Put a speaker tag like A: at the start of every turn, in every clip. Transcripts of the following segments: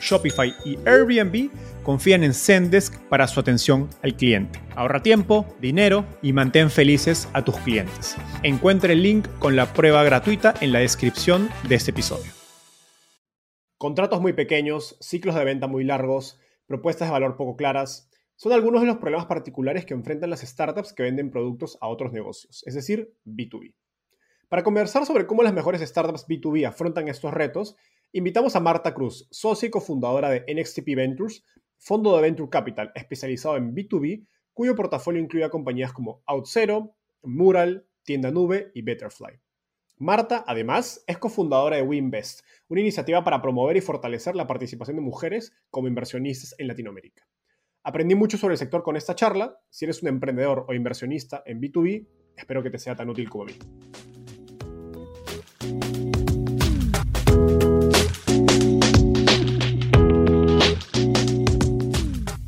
A: Shopify y Airbnb confían en Zendesk para su atención al cliente. Ahorra tiempo, dinero y mantén felices a tus clientes. Encuentre el link con la prueba gratuita en la descripción de este episodio. Contratos muy pequeños, ciclos de venta muy largos, propuestas de valor poco claras, son algunos de los problemas particulares que enfrentan las startups que venden productos a otros negocios, es decir, B2B. Para conversar sobre cómo las mejores startups B2B afrontan estos retos, invitamos a Marta Cruz, socia y cofundadora de NXTP Ventures, fondo de Venture Capital especializado en B2B, cuyo portafolio incluye a compañías como OutZero, Mural, Tienda Nube y Betterfly. Marta, además, es cofundadora de WeInvest, una iniciativa para promover y fortalecer la participación de mujeres como inversionistas en Latinoamérica. Aprendí mucho sobre el sector con esta charla. Si eres un emprendedor o inversionista en B2B, espero que te sea tan útil como a mí.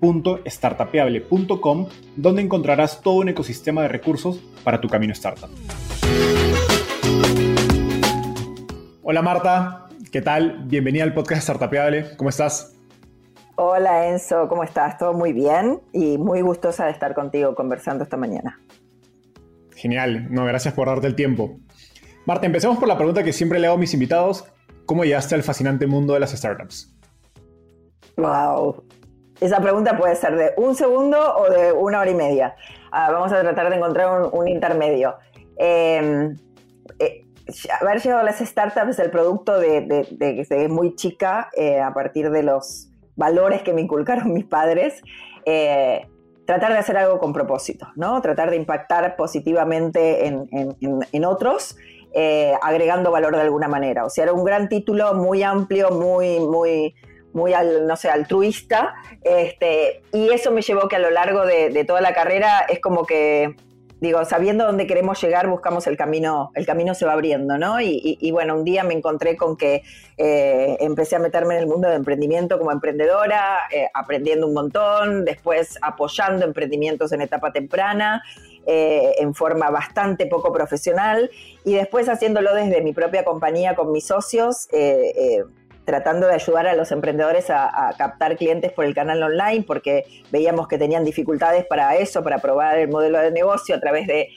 A: www.startapeable.com, donde encontrarás todo un ecosistema de recursos para tu camino startup. Hola Marta, ¿qué tal? Bienvenida al podcast Startapeable, ¿cómo estás?
B: Hola Enzo, ¿cómo estás? Todo muy bien y muy gustosa de estar contigo conversando esta mañana.
A: Genial, no, gracias por darte el tiempo. Marta, empecemos por la pregunta que siempre le hago a mis invitados. ¿Cómo llegaste al fascinante mundo de las startups?
B: Wow, esa pregunta puede ser de un segundo o de una hora y media. Ah, vamos a tratar de encontrar un, intermedio. Em, eh, haber llegado a las startups es el producto de, que de, muy chica, eh, a partir de los valores que me inculcaron mis padres, eh, tratar de hacer algo con propósito, ¿no? Tratar de impactar positivamente en, otros, agregando valor de alguna manera. O sea, era un gran título muy amplio, muy, muy muy, no sé, altruista, este, y eso me llevó que a lo largo de, toda la carrera es como que, digo, sabiendo dónde queremos llegar, buscamos el camino, el camino se va abriendo, ¿no? Y, bueno, un día me encontré con que eh, empecé a meterme en el mundo de emprendimiento como emprendedora, eh, aprendiendo un montón, después apoyando emprendimientos en etapa temprana, eh, en forma bastante poco profesional y después haciéndolo desde mi propia compañía con mis socios, tratando de ayudar a los emprendedores a, captar clientes por el canal online, porque veíamos que tenían dificultades para eso, para probar el modelo de negocio a través de,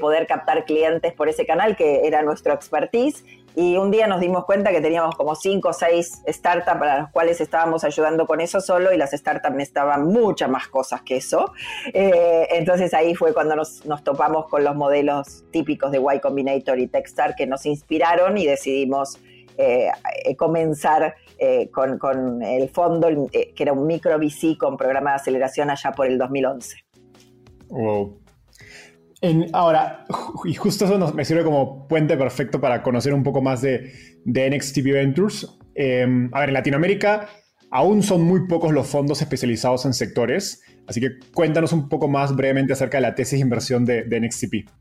B: poder captar clientes por ese canal, que era nuestro expertise. Y un día nos dimos cuenta que teníamos como cinco o seis startups para las cuales estábamos ayudando con eso solo y las startups necesitaban muchas más cosas que eso. Eh, entonces ahí fue cuando nos, nos, topamos con los modelos típicos de Y Combinator y Techstar que nos inspiraron y decidimos eh, comenzar eh, con, el fondo, eh, que era un micro VC con programa de aceleración allá por el 2011.
A: Wow. ahora, y justo eso me sirve como puente perfecto para conocer un poco más de, de NXTV Ventures. Em, a ver, en Latinoamérica aún son muy pocos los fondos especializados en sectores, así que cuéntanos un poco más brevemente acerca de la tesis de inversión de, de NXTP.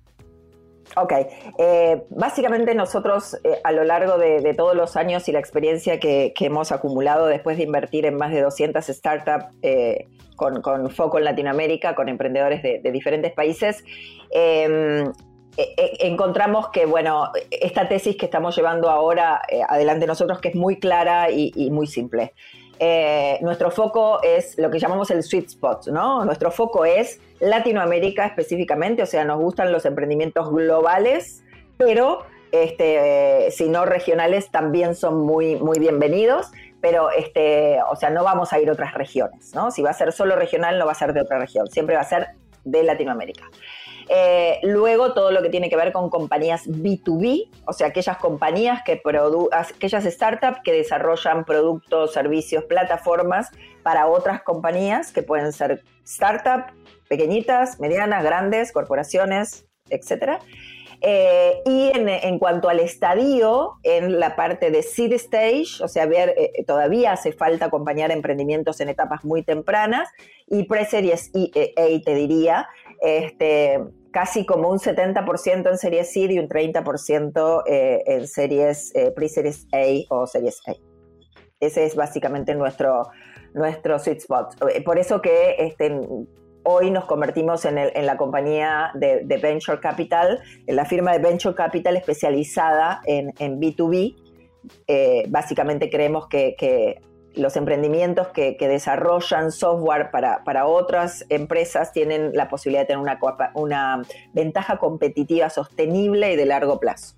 B: Ok, eh, básicamente nosotros eh, a lo largo de, todos los años y la experiencia que, hemos acumulado después de invertir en más de 200 startups eh, con, foco en Latinoamérica, con emprendedores de, diferentes países, em, encontramos que, bueno, esta tesis que estamos llevando ahora adelante nosotros, que es muy clara y muy simple. Nuestro foco es lo que llamamos el sweet spot, ¿no? Nuestro foco es Latinoamérica específicamente, o sea, nos gustan los emprendimientos globales, pero este, si no regionales también son muy, muy bienvenidos, pero este, o sea, no vamos a ir a otras regiones, ¿no? Si va a ser solo regional, no va a ser de otra región, siempre va a ser de Latinoamérica. Eh, luego todo lo que tiene que ver con compañías B2B, o sea, aquellas compañías que aquellas startups que desarrollan productos, servicios, plataformas para otras compañías que pueden ser startups pequeñitas, medianas, grandes, corporaciones, etcétera. Eh, y en, cuanto al estadio, en la parte de seed stage, o sea, ver, eh, todavía hace falta acompañar emprendimientos en etapas muy tempranas, y pre-series A, te diría, este, casi como un 70% en series C y un 30% eh, en series eh, pre-series A o series A. Ese es básicamente nuestro, nuestro sweet spot. Eh, por eso que este, hoy nos convertimos en, la compañía de, Venture Capital, en la firma de Venture Capital especializada en, B2B. básicamente creemos que los emprendimientos que, desarrollan software para, otras empresas tienen la posibilidad de tener una, ventaja competitiva sostenible y de largo plazo.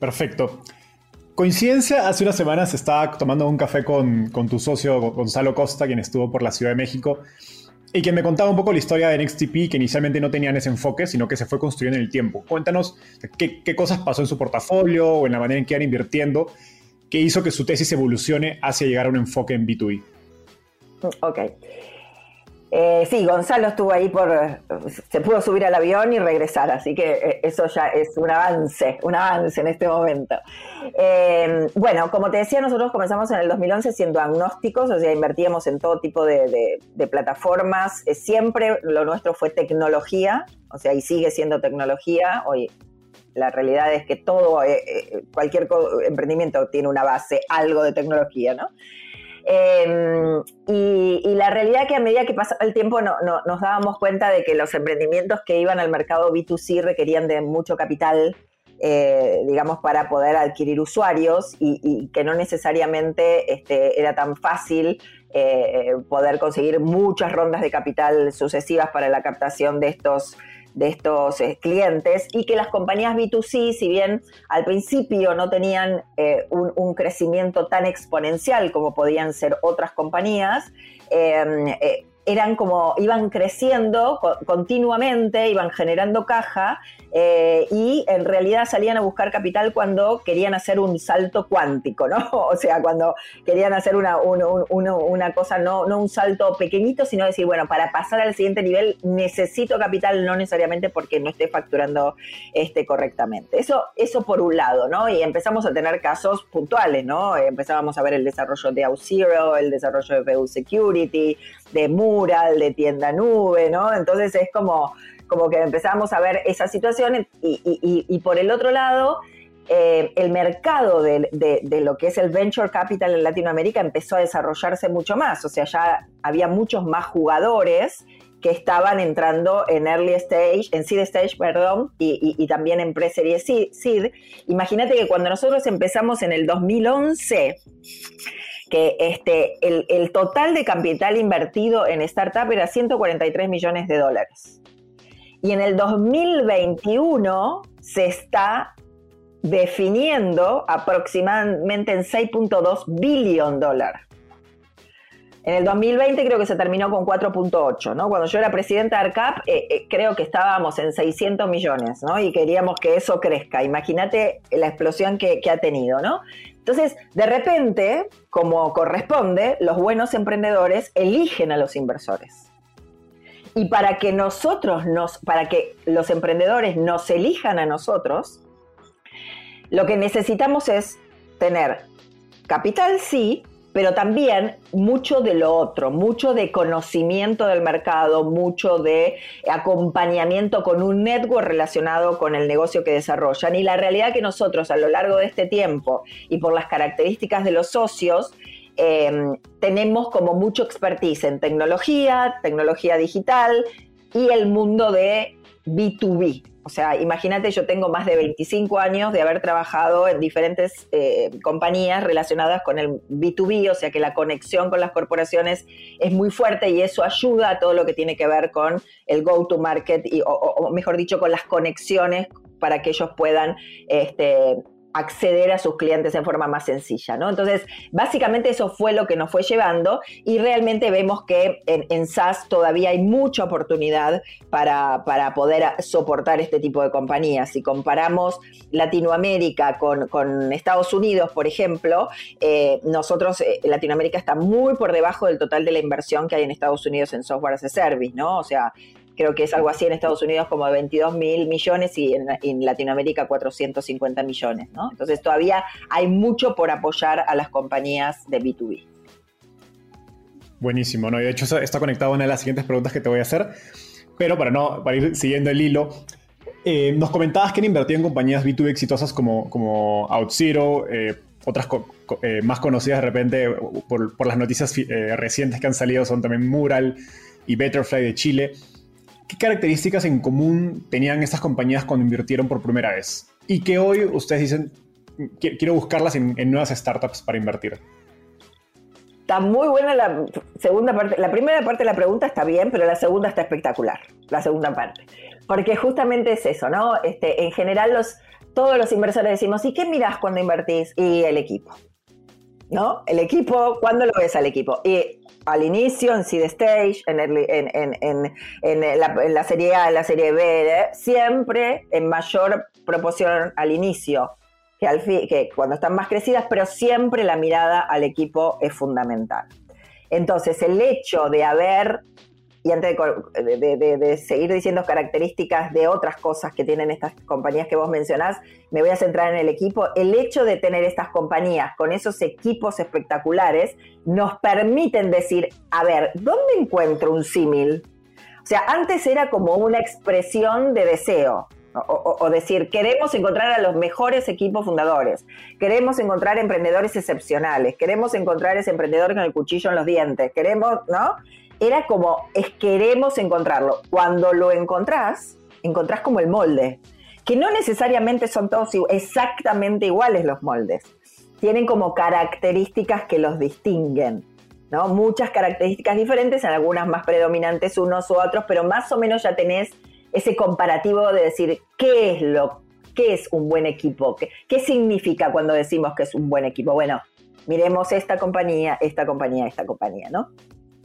A: Perfecto. Coincidencia, hace unas semanas estaba tomando un café con, tu socio Gonzalo Costa, quien estuvo por la Ciudad de México, y quien me contaba un poco la historia de NXTP, que inicialmente no tenían ese enfoque, sino que se fue construyendo en el tiempo. Cuéntanos qué, qué cosas pasó en su portafolio o en la manera en que iban invirtiendo que hizo que su tesis evolucione hacia llegar a un enfoque en B2B.
B: Ok. Eh, sí, Gonzalo estuvo ahí por. Se pudo subir al avión y regresar, así que eh, eso ya es un avance, un avance en este momento. Eh, bueno, como te decía, nosotros comenzamos en el 2011 siendo agnósticos, o sea, invertíamos en todo tipo de, de plataformas. siempre lo nuestro fue tecnología, o sea, y sigue siendo tecnología. Hoy la realidad es que todo, eh, eh, cualquier emprendimiento tiene una base, algo de tecnología, ¿no? Em, y, la realidad que a medida que pasaba el tiempo nos dábamos cuenta de que los emprendimientos que iban al mercado B2C requerían de mucho capital, eh, digamos, para poder adquirir usuarios y, que no necesariamente este, era tan fácil poder conseguir muchas rondas de capital sucesivas para la captación de estos de estos eh, clientes y que las compañías B2C, si bien al principio no tenían eh, un, crecimiento tan exponencial como podían ser otras compañías, eh, eran como, iban creciendo continuamente, iban generando caja eh, y en realidad salían a buscar capital cuando querían hacer un salto cuántico, ¿no? O sea, cuando querían hacer una, una cosa, no, no un salto pequeñito, sino decir, bueno, para pasar al siguiente nivel necesito capital, no necesariamente porque no esté facturando este correctamente. Eso, eso por un lado, ¿no? Y empezamos a tener casos puntuales, ¿no? Empezábamos a ver el desarrollo de Auth0, el desarrollo de PU Security, de Mural, de tienda nube, ¿no? Entonces es como, como que empezamos a ver esa situación y, por el otro lado, eh, el mercado de, lo que es el venture capital en Latinoamérica empezó a desarrollarse mucho más, o sea, ya había muchos más jugadores que estaban entrando en early stage, en seed stage, perdón, y, también en pre-serie seed. Imagínate que cuando nosotros empezamos en el 2011, que este, el, total de capital invertido en startup era 143 millones de dólares. Y en el 2021 se está definiendo aproximadamente en 6.2 billón dólares. En el 2020 creo que se terminó con 4.8, ¿no? Cuando yo era presidenta de ARCAP, eh, eh, creo que estábamos en 600 millones, ¿no? Y queríamos que eso crezca. Imagínate la explosión que, que ha tenido, ¿no? Entonces, de repente, como corresponde, los buenos emprendedores eligen a los inversores. Y para que nosotros nos, para que los emprendedores nos elijan a nosotros, lo que necesitamos es tener capital sí, pero también mucho de lo otro, mucho de conocimiento del mercado, mucho de acompañamiento con un network relacionado con el negocio que desarrollan. Y la realidad que nosotros a lo largo de este tiempo y por las características de los socios, eh, tenemos como mucho expertise en tecnología, tecnología digital y el mundo de B2B, o sea, imagínate, yo tengo más de 25 años de haber trabajado en diferentes eh, compañías relacionadas con el B2B, o sea que la conexión con las corporaciones es muy fuerte y eso ayuda a todo lo que tiene que ver con el go-to-market, o, o, mejor dicho, con las conexiones para que ellos puedan este, acceder a sus clientes en forma más sencilla, ¿no? Entonces, básicamente eso fue lo que nos fue llevando y realmente vemos que en, SaaS todavía hay mucha oportunidad para, para, poder soportar este tipo de compañías. Si comparamos Latinoamérica con, con Estados Unidos, por ejemplo, eh, nosotros, eh, Latinoamérica está muy por debajo del total de la inversión que hay en Estados Unidos en software as a service, ¿no? O sea, creo que es algo así en Estados Unidos como de 22 mil millones y en, Latinoamérica 450 millones, ¿no? Entonces todavía hay mucho por apoyar a las compañías de B2B.
A: Buenísimo, ¿no? Y de hecho está conectado a una de las siguientes preguntas que te voy a hacer, pero para, no, para ir siguiendo el hilo, eh, nos comentabas que han invertido en compañías B2B exitosas como, como OutZero, eh, otras eh, más conocidas de repente por, por las noticias recientes que han salido son también Mural y Betterfly de Chile. ¿Qué características en común tenían estas compañías cuando invirtieron por primera vez? Y que hoy ustedes dicen, quiero buscarlas en, nuevas startups para invertir.
B: Está muy buena la segunda parte. La primera parte de la pregunta está bien, pero la segunda está espectacular. La segunda parte. Porque justamente es eso, ¿no? Este, en general, los, todos los inversores decimos, ¿y qué mirás cuando invertís? Y el equipo. ¿No? El equipo, ¿cuándo lo ves al equipo? Y al inicio, en Seed Stage, en, la, serie A, en la serie B, siempre en mayor proporción al inicio que, al que cuando están más crecidas, pero siempre la mirada al equipo es fundamental. Entonces, el hecho de haber y antes de, seguir diciendo características de otras cosas que tienen estas compañías que vos mencionás, me voy a centrar en el equipo. El hecho de tener estas compañías con esos equipos espectaculares nos permiten decir, a ver, ¿dónde encuentro un símil? O sea, antes era como una expresión de deseo. O, decir, queremos encontrar a los mejores equipos fundadores, queremos encontrar emprendedores excepcionales, queremos encontrar ese emprendedor con el cuchillo en los dientes, queremos, ¿no? Era como, queremos encontrarlo. Cuando lo encontrás, encontrás como el molde, que no necesariamente son todos exactamente iguales los moldes. Tienen como características que los distinguen, ¿no? Muchas características diferentes, en algunas más predominantes unos u otros, pero más o menos ya tenés ese comparativo de decir qué es lo qué es un buen equipo, qué, qué significa cuando decimos que es un buen equipo. Bueno, miremos esta compañía, esta compañía, esta compañía, ¿no?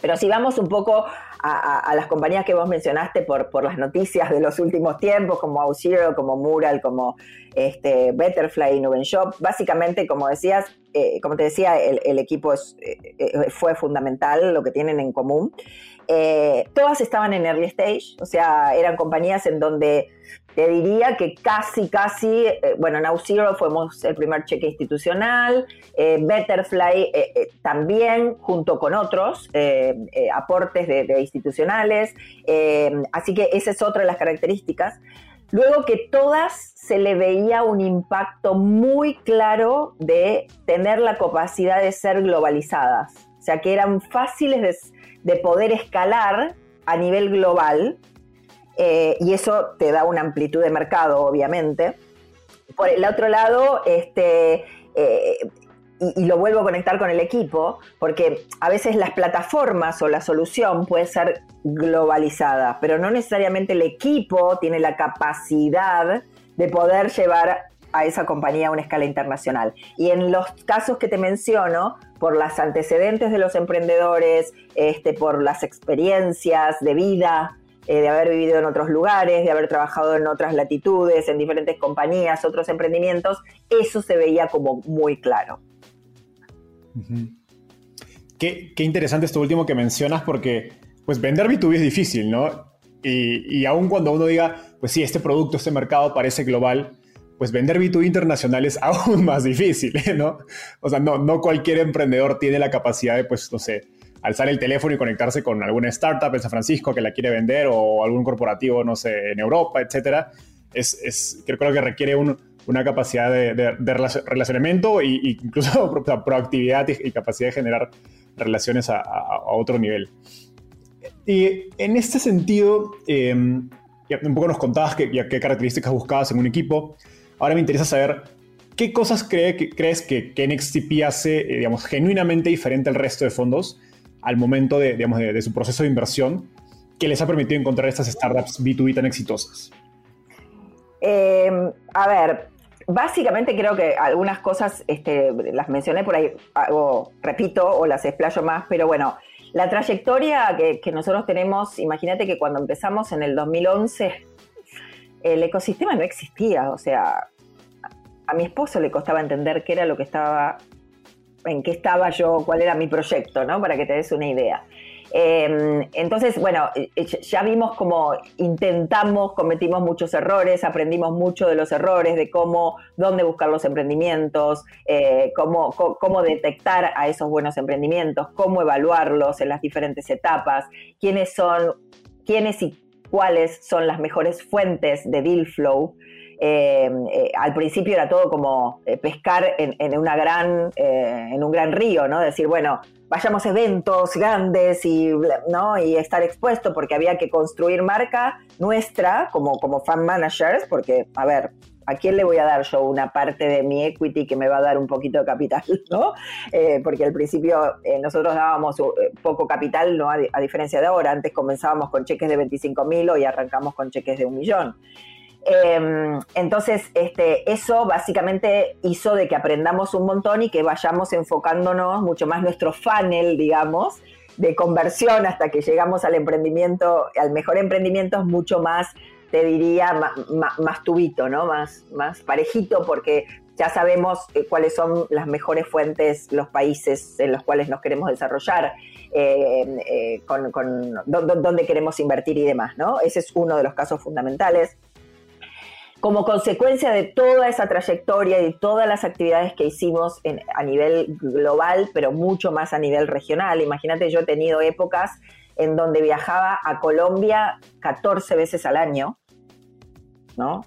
B: Pero si vamos un poco a, las compañías que vos mencionaste por, por, las noticias de los últimos tiempos, como OutZero, como Mural, como este, Betterfly, Nubenshop, básicamente, como decías, eh, como te decía, el, equipo eh, eh, fue fundamental, lo que tienen en común. todas estaban en early stage, o sea, eran compañías en donde te diría que casi, casi, eh, bueno, Now Zero fuimos el primer cheque institucional, eh, Betterfly eh, también, junto con otros aportes de, institucionales, así que esa es otra de las características. Luego que todas se le veía un impacto muy claro de tener la capacidad de ser globalizadas, o sea, que eran fáciles de poder escalar a nivel global eh, y eso te da una amplitud de mercado, obviamente. Por el otro lado, este, eh, y, lo vuelvo a conectar con el equipo, porque a veces las plataformas o la solución puede ser globalizada, pero no necesariamente el equipo tiene la capacidad de poder llevar a esa compañía a una escala internacional. Y en los casos que te menciono, por los antecedentes de los emprendedores, este, por las experiencias de vida eh, de haber vivido en otros lugares, de haber trabajado en otras latitudes, en diferentes compañías, otros emprendimientos, eso se veía como muy claro.
A: qué, interesante esto último que mencionas porque pues vender B2B es difícil, ¿no? Y, aun cuando uno diga, pues sí, este producto, este mercado parece global, pues vender B2B internacional es aún más difícil, ¿no? O sea, no, no cualquier emprendedor tiene la capacidad de, pues, no sé, alzar el teléfono y conectarse con alguna startup en San Francisco que la quiere vender o algún corporativo, no sé, en Europa, etcétera. Es, es, creo que requiere una capacidad de, relacionamiento e incluso proactividad y, capacidad de generar relaciones a, otro nivel. Y en este sentido, eh, un poco nos contabas qué características buscabas en un equipo. Ahora me interesa saber qué cosas cree, que, crees que, que NXTP hace, eh, digamos, genuinamente diferente al resto de fondos al momento de, digamos, de, su proceso de inversión que les ha permitido encontrar estas startups B2B tan exitosas.
B: Em, a ver, básicamente creo que algunas cosas este, las mencioné por ahí, hago, repito o las explayo más, pero bueno, la trayectoria que, que nosotros tenemos, imagínate que cuando empezamos en el 2011, el ecosistema no existía, o sea, a mi esposo le costaba entender qué era lo que estaba, en qué estaba yo, cuál era mi proyecto, ¿no? Para que te des una idea. Em, entonces, bueno, eh, eh, ya vimos cómo intentamos, cometimos muchos errores, aprendimos mucho de los errores, de cómo, dónde buscar los emprendimientos, eh, cómo, cómo, detectar a esos buenos emprendimientos, cómo evaluarlos en las diferentes etapas, quiénes son, quiénes y cuáles son las mejores fuentes de deal flow. Eh, eh, al principio era todo como eh, pescar en, una gran, en un gran río, ¿no? Decir, bueno, vayamos a eventos grandes y, ¿no? y estar expuesto porque había que construir marca nuestra como, como fan managers, porque, a ver, ¿a quién le voy a dar yo una parte de mi equity que me va a dar un poquito de capital? ¿no? porque al principio nosotros dábamos poco capital, ¿no? A, a, diferencia de ahora. Antes comenzábamos con cheques de 25 mil, hoy arrancamos con cheques de un millón. Em, entonces, este, eso básicamente hizo de que aprendamos un montón y que vayamos enfocándonos mucho más nuestro funnel, digamos, de conversión hasta que llegamos al emprendimiento, al mejor emprendimiento es mucho más, te diría, más, tubito, ¿no? Más, más parejito, porque ya sabemos eh, cuáles son las mejores fuentes, los países en los cuales nos queremos desarrollar, eh, eh, con dónde queremos invertir y demás, ¿no? Ese es uno de los casos fundamentales como consecuencia de toda esa trayectoria y todas las actividades que hicimos a nivel global, pero mucho más a nivel regional. Imagínate, yo he tenido épocas en donde viajaba a Colombia 14 veces al año, ¿no?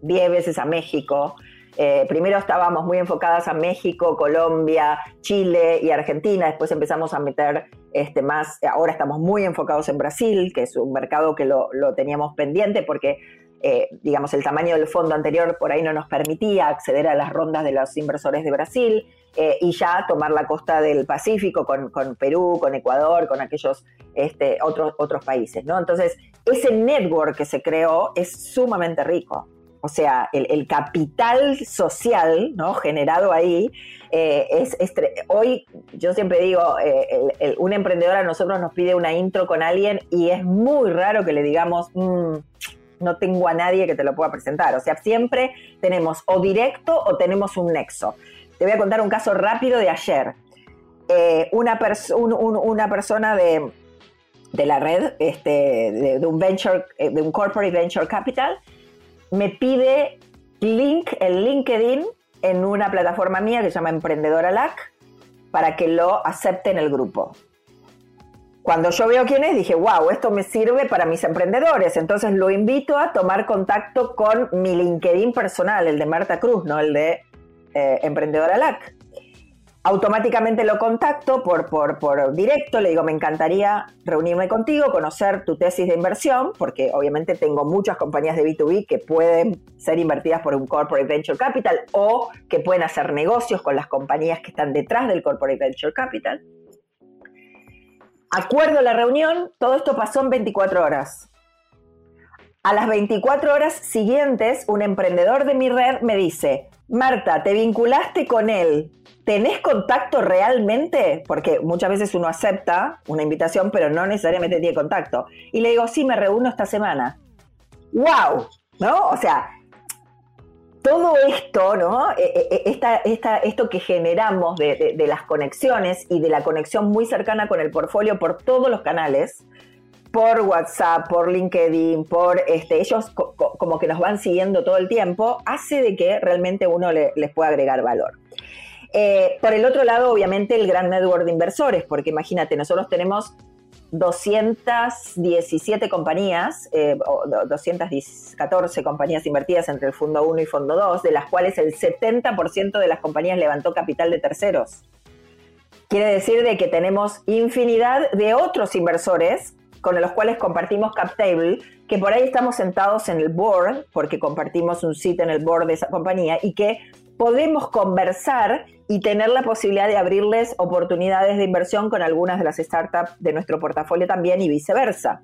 B: 10 veces a México. Eh, primero estábamos muy enfocadas a México, Colombia, Chile y Argentina. Después empezamos a meter este, más. Ahora estamos muy enfocados en Brasil, que es un mercado que lo, lo teníamos pendiente porque eh, digamos, el tamaño del fondo anterior por ahí no nos permitía acceder a las rondas de los inversores de Brasil eh, y ya tomar la costa del Pacífico con, Perú, con Ecuador, con aquellos este, otros, otros países, ¿no? Entonces, ese network que se creó es sumamente rico. O sea, el, capital social ¿no? generado ahí eh, es, hoy yo siempre digo, un emprendedor a nosotros nos pide una intro con alguien y es muy raro que le digamos, mm, no tengo a nadie que te lo pueda presentar. O sea, siempre tenemos o directo o tenemos un nexo. Te voy a contar un caso rápido de ayer. Eh, una, persona de, la red, este, de, un venture, eh, de un corporate venture capital, me pide link, el LinkedIn en una plataforma mía que se llama Emprendedora LAC para que lo acepte en el grupo. Cuando yo veo quién es, dije, wow, esto me sirve para mis emprendedores. Entonces lo invito a tomar contacto con mi LinkedIn personal, el de Marta Cruz, no el de eh, Emprendedora LAC. Automáticamente lo contacto por, por, por directo, le digo, me encantaría reunirme contigo, conocer tu tesis de inversión, porque obviamente tengo muchas compañías de B2B que pueden ser invertidas por un Corporate Venture Capital o que pueden hacer negocios con las compañías que están detrás del Corporate Venture Capital Acuerdo la reunión, todo esto pasó en 24 horas. A las 24 horas siguientes, un emprendedor de mi red me dice, Marta, ¿te vinculaste con él? ¿Tenés contacto realmente? Porque muchas veces uno acepta una invitación, pero no necesariamente tiene contacto. Y le digo, sí, me reúno esta semana. ¡Wow! ¿No? O sea, todo esto, ¿no? E, e, e, esto que generamos de, las conexiones y de la conexión muy cercana con el portfolio por todos los canales, por WhatsApp, por LinkedIn, por este, ellos como que nos van siguiendo todo el tiempo, hace de que realmente uno les pueda agregar valor. Eh, por el otro lado, obviamente, el gran network de inversores, porque imagínate, nosotros tenemos 217 compañías, eh, 214 compañías invertidas entre el Fondo 1 y Fondo 2, de las cuales el 70% de las compañías levantó capital de terceros. Quiere decir de que tenemos infinidad de otros inversores con los cuales compartimos CapTable, que por ahí estamos sentados en el board, porque compartimos un sitio en el board de esa compañía, y que podemos conversar y tener la posibilidad de abrirles oportunidades de inversión con algunas de las startups de nuestro portafolio también y viceversa.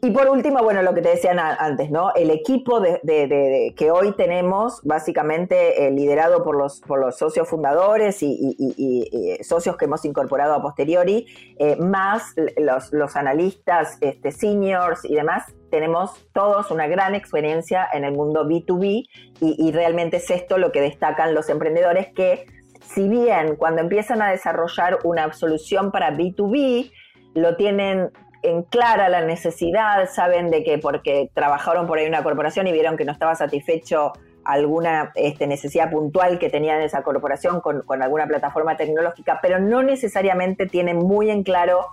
B: Y por último, bueno, lo que te decían antes, ¿no? El equipo de, que hoy tenemos, básicamente eh, liderado por los, por los socios fundadores y, socios que hemos incorporado a posteriori, eh, más los, los analistas este, seniors y demás, tenemos todos una gran experiencia en el mundo B2B y, realmente es esto lo que destacan los emprendedores que si bien cuando empiezan a desarrollar una solución para B2B, lo tienen en clara la necesidad, saben de que porque trabajaron por ahí en una corporación y vieron que no estaba satisfecho alguna este, necesidad puntual que tenía esa corporación con, con alguna plataforma tecnológica, pero no necesariamente tienen muy en claro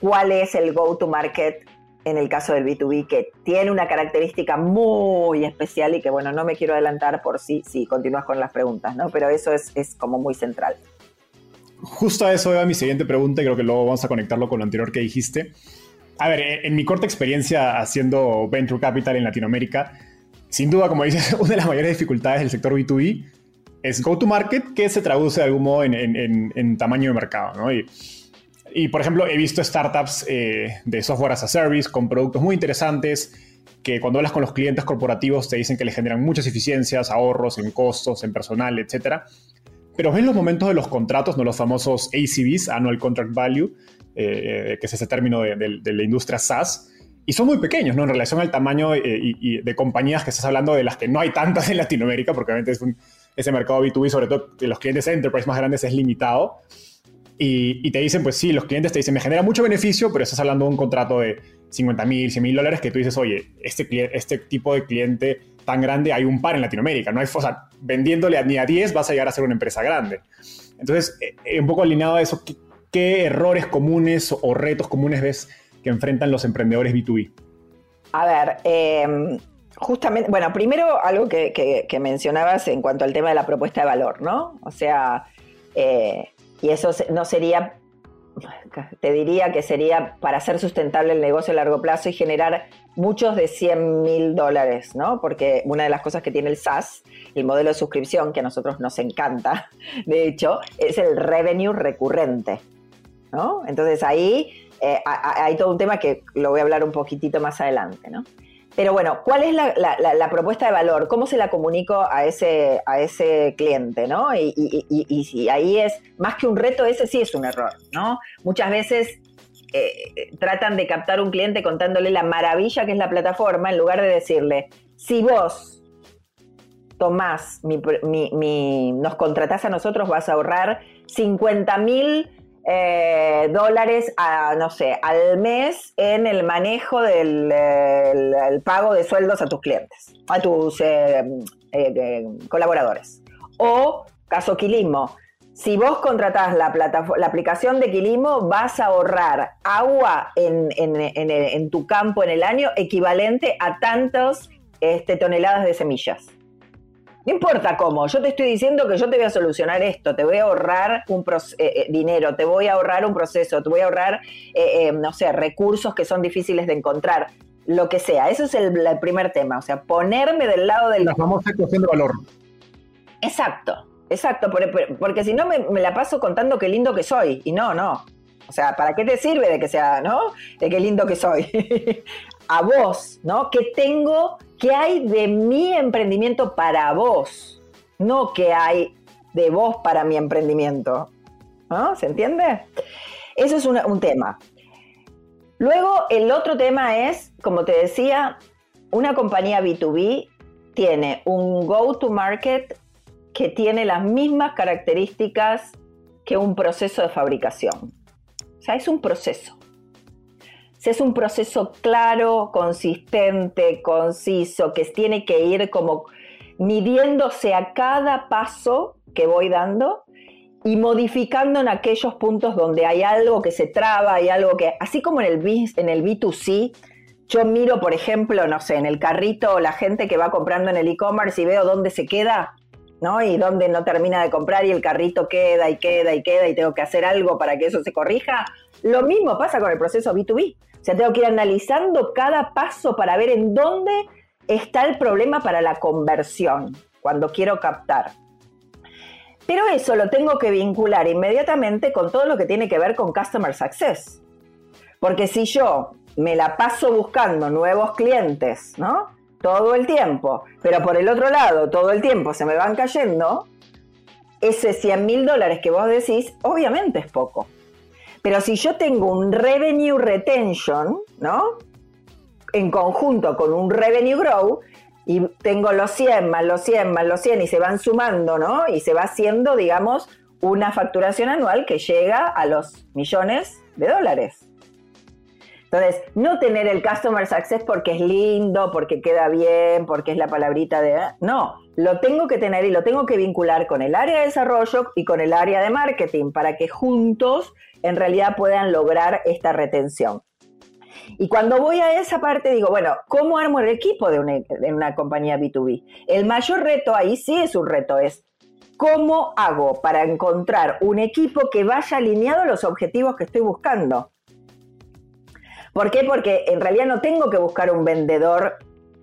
B: cuál es el go-to-market en el caso del B2B, que tiene una característica muy especial y que, bueno, no me quiero adelantar por si, si continúas con las preguntas, ¿no? Pero eso es, es como muy central.
A: Justo a eso va mi siguiente pregunta y creo que luego vamos a conectarlo con lo anterior que dijiste. A ver, en mi corta experiencia haciendo Venture Capital en Latinoamérica, sin duda, como dices, una de las mayores dificultades del sector B2B es go-to-market, que se traduce de algún modo en, en, en tamaño de mercado, ¿no? Y, y por ejemplo, he visto startups eh, de software as a service con productos muy interesantes que cuando hablas con los clientes corporativos te dicen que le generan muchas eficiencias, ahorros en costos, en personal, etc. Pero ven los momentos de los contratos, no los famosos ACVs, Annual Contract Value, eh, que es ese término de, la industria SaaS, y son muy pequeños, ¿no? En relación al tamaño eh, de compañías que estás hablando, de las que no hay tantas en Latinoamérica, porque obviamente es ese mercado B2B, sobre todo de los clientes enterprise más grandes, es limitado. Y, te dicen, pues sí, los clientes te dicen, me genera mucho beneficio, pero estás hablando de un contrato de 50 mil, 100 mil dólares que tú dices, oye, este, este tipo de cliente tan grande hay un par en Latinoamérica, no hay, o sea, vendiéndole ni a 10 vas a llegar a ser una empresa grande. Entonces, eh, eh, un poco alineado a eso, ¿qué, errores comunes o retos comunes ves que enfrentan los emprendedores B2B?
B: A ver, em, justamente, bueno, primero algo que, que, mencionabas en cuanto al tema de la propuesta de valor, ¿no? O sea, eh, y eso no sería, te diría que sería para hacer sustentable el negocio a largo plazo y generar muchos de 100 mil dólares, ¿no? Porque una de las cosas que tiene el SaaS, el modelo de suscripción, que a nosotros nos encanta, de hecho, es el revenue recurrente, ¿no? Entonces ahí eh, hay todo un tema que lo voy a hablar un poquitito más adelante, ¿no? Pero bueno, ¿cuál es la, propuesta de valor? ¿Cómo se la comunico a ese, a ese cliente? ¿no? Y, y, si ahí es más que un reto, ese sí es un error. ¿no? Muchas veces eh, tratan de captar un cliente contándole la maravilla que es la plataforma en lugar de decirle, si vos tomás, nos contratás a nosotros, vas a ahorrar 50 mil eh, dólares a, no sé, al mes en el manejo del pago de sueldos a tus clientes, a tus eh, eh, colaboradores. O caso Quilimo, si vos contratás la, la aplicación de Quilimo, vas a ahorrar agua en, en, tu campo en el año equivalente a tantas este, toneladas de semillas. No importa cómo, yo te estoy diciendo que yo te voy a solucionar esto, te voy a ahorrar un eh, eh, dinero, te voy a ahorrar un proceso, te voy a ahorrar, eh, no sé, recursos que son difíciles de encontrar, lo que sea. Eso es el, primer tema, o sea, ponerme del lado del...
A: La famosa ecuación de valor.
B: Exacto, exacto, porque, si no me, me, la paso contando qué lindo que soy, y no, no. O sea, ¿para qué te sirve de que sea, no? De qué lindo que soy. a vos, ¿no? ¿Qué tengo ¿Qué hay de mi emprendimiento para vos? No qué hay de vos para mi emprendimiento. ¿No? ¿Se entiende? Eso es un tema. Luego, el otro tema es, como te decía, una compañía B2B tiene un go-to-market que tiene las mismas características que un proceso de fabricación. O sea, es un proceso. Si es un proceso claro, consistente, conciso, que tiene que ir como midiéndose a cada paso que voy dando y modificando en aquellos puntos donde hay algo que se traba, hay algo que, así como en el, en el B2C, yo miro, por ejemplo, no sé, en el carrito la gente que va comprando en el e-commerce y veo dónde se queda, ¿no? Y dónde no termina de comprar y el carrito queda y queda y queda y tengo que hacer algo para que eso se corrija. Lo mismo pasa con el proceso B2B. O sea, tengo que ir analizando cada paso para ver en dónde está el problema para la conversión cuando quiero captar. Pero eso lo tengo que vincular inmediatamente con todo lo que tiene que ver con Customer Success. Porque si yo me la paso buscando nuevos clientes, ¿no? Todo el tiempo, pero por el otro lado, todo el tiempo se me van cayendo, ese 100 mil dólares que vos decís, obviamente es poco. Pero si yo tengo un revenue retention, ¿no? En conjunto con un revenue grow, y tengo los 100 más los 100 más los 100 y se van sumando, ¿no? Y se va haciendo, digamos, una facturación anual que llega a los millones de dólares. Entonces, no tener el Customer Success porque es lindo, porque queda bien, porque es la palabrita de... No, lo tengo que tener y lo tengo que vincular con el área de desarrollo y con el área de marketing para que juntos en realidad puedan lograr esta retención. Y cuando voy a esa parte digo, bueno, ¿cómo armo el equipo de una, compañía B2B? El mayor reto ahí sí es un reto, es ¿cómo hago para encontrar un equipo que vaya alineado a los objetivos que estoy buscando? ¿Por qué? Porque en realidad no tengo que buscar un vendedor,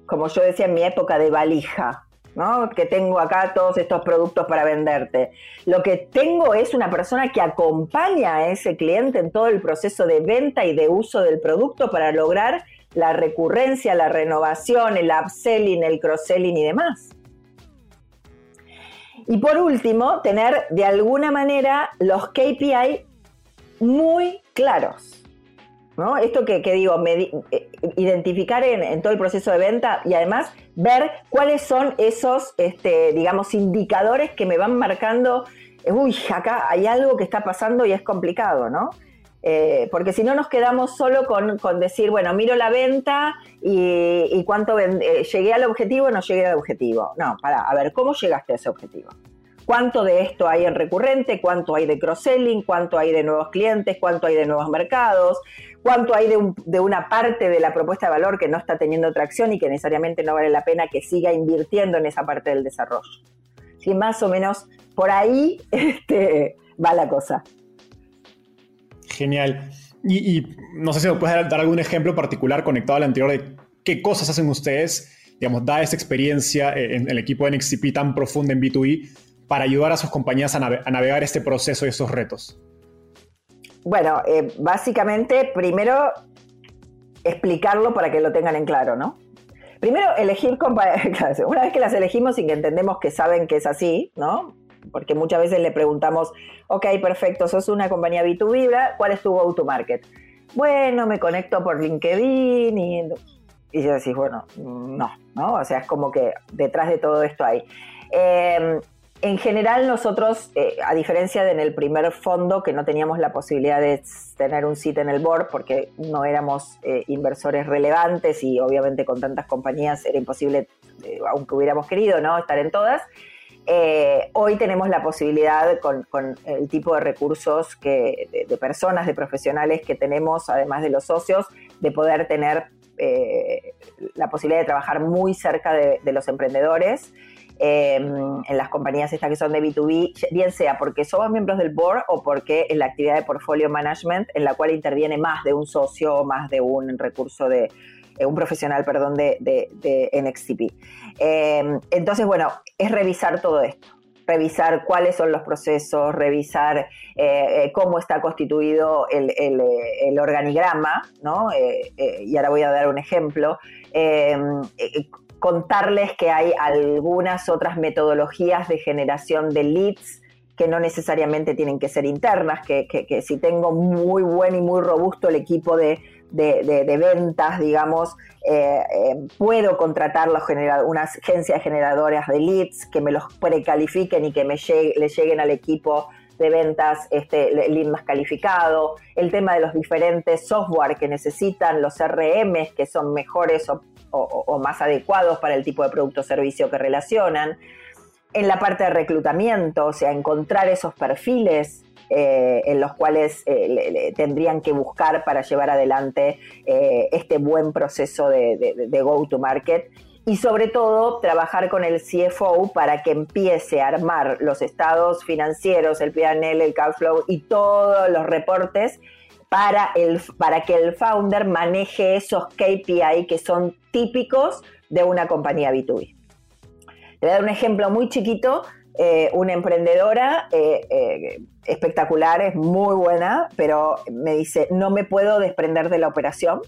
B: como yo decía en mi época, de valija, ¿no? Que tengo acá todos estos productos para venderte. Lo que tengo es una persona que acompaña a ese cliente en todo el proceso de venta y de uso del producto para lograr la recurrencia, la renovación, el upselling, el cross-selling y demás. Y por último, tener de alguna manera los KPI muy claros. Esto que, digo, eh, identificar en, todo el proceso de venta y además ver cuáles son esos, este, digamos, indicadores que me van marcando, uy, acá hay algo que está pasando y es complicado, ¿no? Eh, porque si no nos quedamos solo con, decir, bueno, miro la venta y, cuánto eh, llegué al objetivo o no llegué al objetivo. No, para, a ver, ¿cómo llegaste a ese objetivo? Cuánto de esto hay en recurrente, cuánto hay de cross-selling, cuánto hay de nuevos clientes, cuánto hay de nuevos mercados, cuánto hay de, una parte de la propuesta de valor que no está teniendo tracción y que necesariamente no vale la pena que siga invirtiendo en esa parte del desarrollo. Sí, más o menos por ahí este, va la cosa.
A: Genial. Y, no sé si me puedes dar algún ejemplo particular conectado al anterior de qué cosas hacen ustedes, digamos, da esa experiencia en el equipo de NXCP tan profunda en B2B para ayudar a sus compañías a, navegar este proceso y estos retos?
B: Bueno, eh, básicamente, primero explicarlo para que lo tengan en claro, ¿no? Primero, elegir compañías. Una vez que las elegimos y que entendemos que saben que es así, ¿no? Porque muchas veces le preguntamos, ok, perfecto, sos una compañía B2B, ¿cuál es tu go-to-market? Bueno, me conecto por LinkedIn y, y yo decís, bueno, no, ¿no? O sea, es como que detrás de todo esto hay. Eh, en general nosotros, eh, a diferencia de en el primer fondo, que no teníamos la posibilidad de tener un sitio en el board porque no éramos eh, inversores relevantes y obviamente con tantas compañías era imposible, eh, aunque hubiéramos querido, ¿no? estar en todas. hoy tenemos la posibilidad con, el tipo de recursos que, de, personas, de profesionales que tenemos, además de los socios, de poder tener la posibilidad de trabajar muy cerca de, de los emprendedores. Em, en las compañías estas que son de B2B, bien sea porque somos miembros del board o porque es la actividad de portfolio management en la cual interviene más de un socio más de un recurso de, eh, un profesional, perdón, de, de, NXTP. Em, entonces, bueno, es revisar todo esto revisar cuáles son los procesos, revisar eh, eh, cómo está constituido el, el, organigrama, ¿no? y ahora voy a dar un ejemplo em, contarles que hay algunas otras metodologías de generación de leads que no necesariamente tienen que ser internas, que, si tengo muy buen y muy robusto el equipo de, ventas, digamos, eh, eh, puedo contratar los unas agencias generadoras de leads que me los precalifiquen y que me le lleguen al equipo de ventas, este, lead más calificado, el tema de los diferentes software que necesitan, los RMs que son mejores o, más adecuados para el tipo de producto o servicio que relacionan, en la parte de reclutamiento, o sea, encontrar esos perfiles eh, en los cuales eh, tendrían que buscar para llevar adelante eh, este buen proceso de, go-to-market y sobre todo trabajar con el CFO para que empiece a armar los estados financieros, el PNL, el cash flow y todos los reportes para, el, para que el founder maneje esos KPI que son típicos de una compañía B2B. Te voy a dar un ejemplo muy chiquito eh, una emprendedora eh, eh, espectacular, es muy buena, pero me dice, no me puedo desprender de la operación.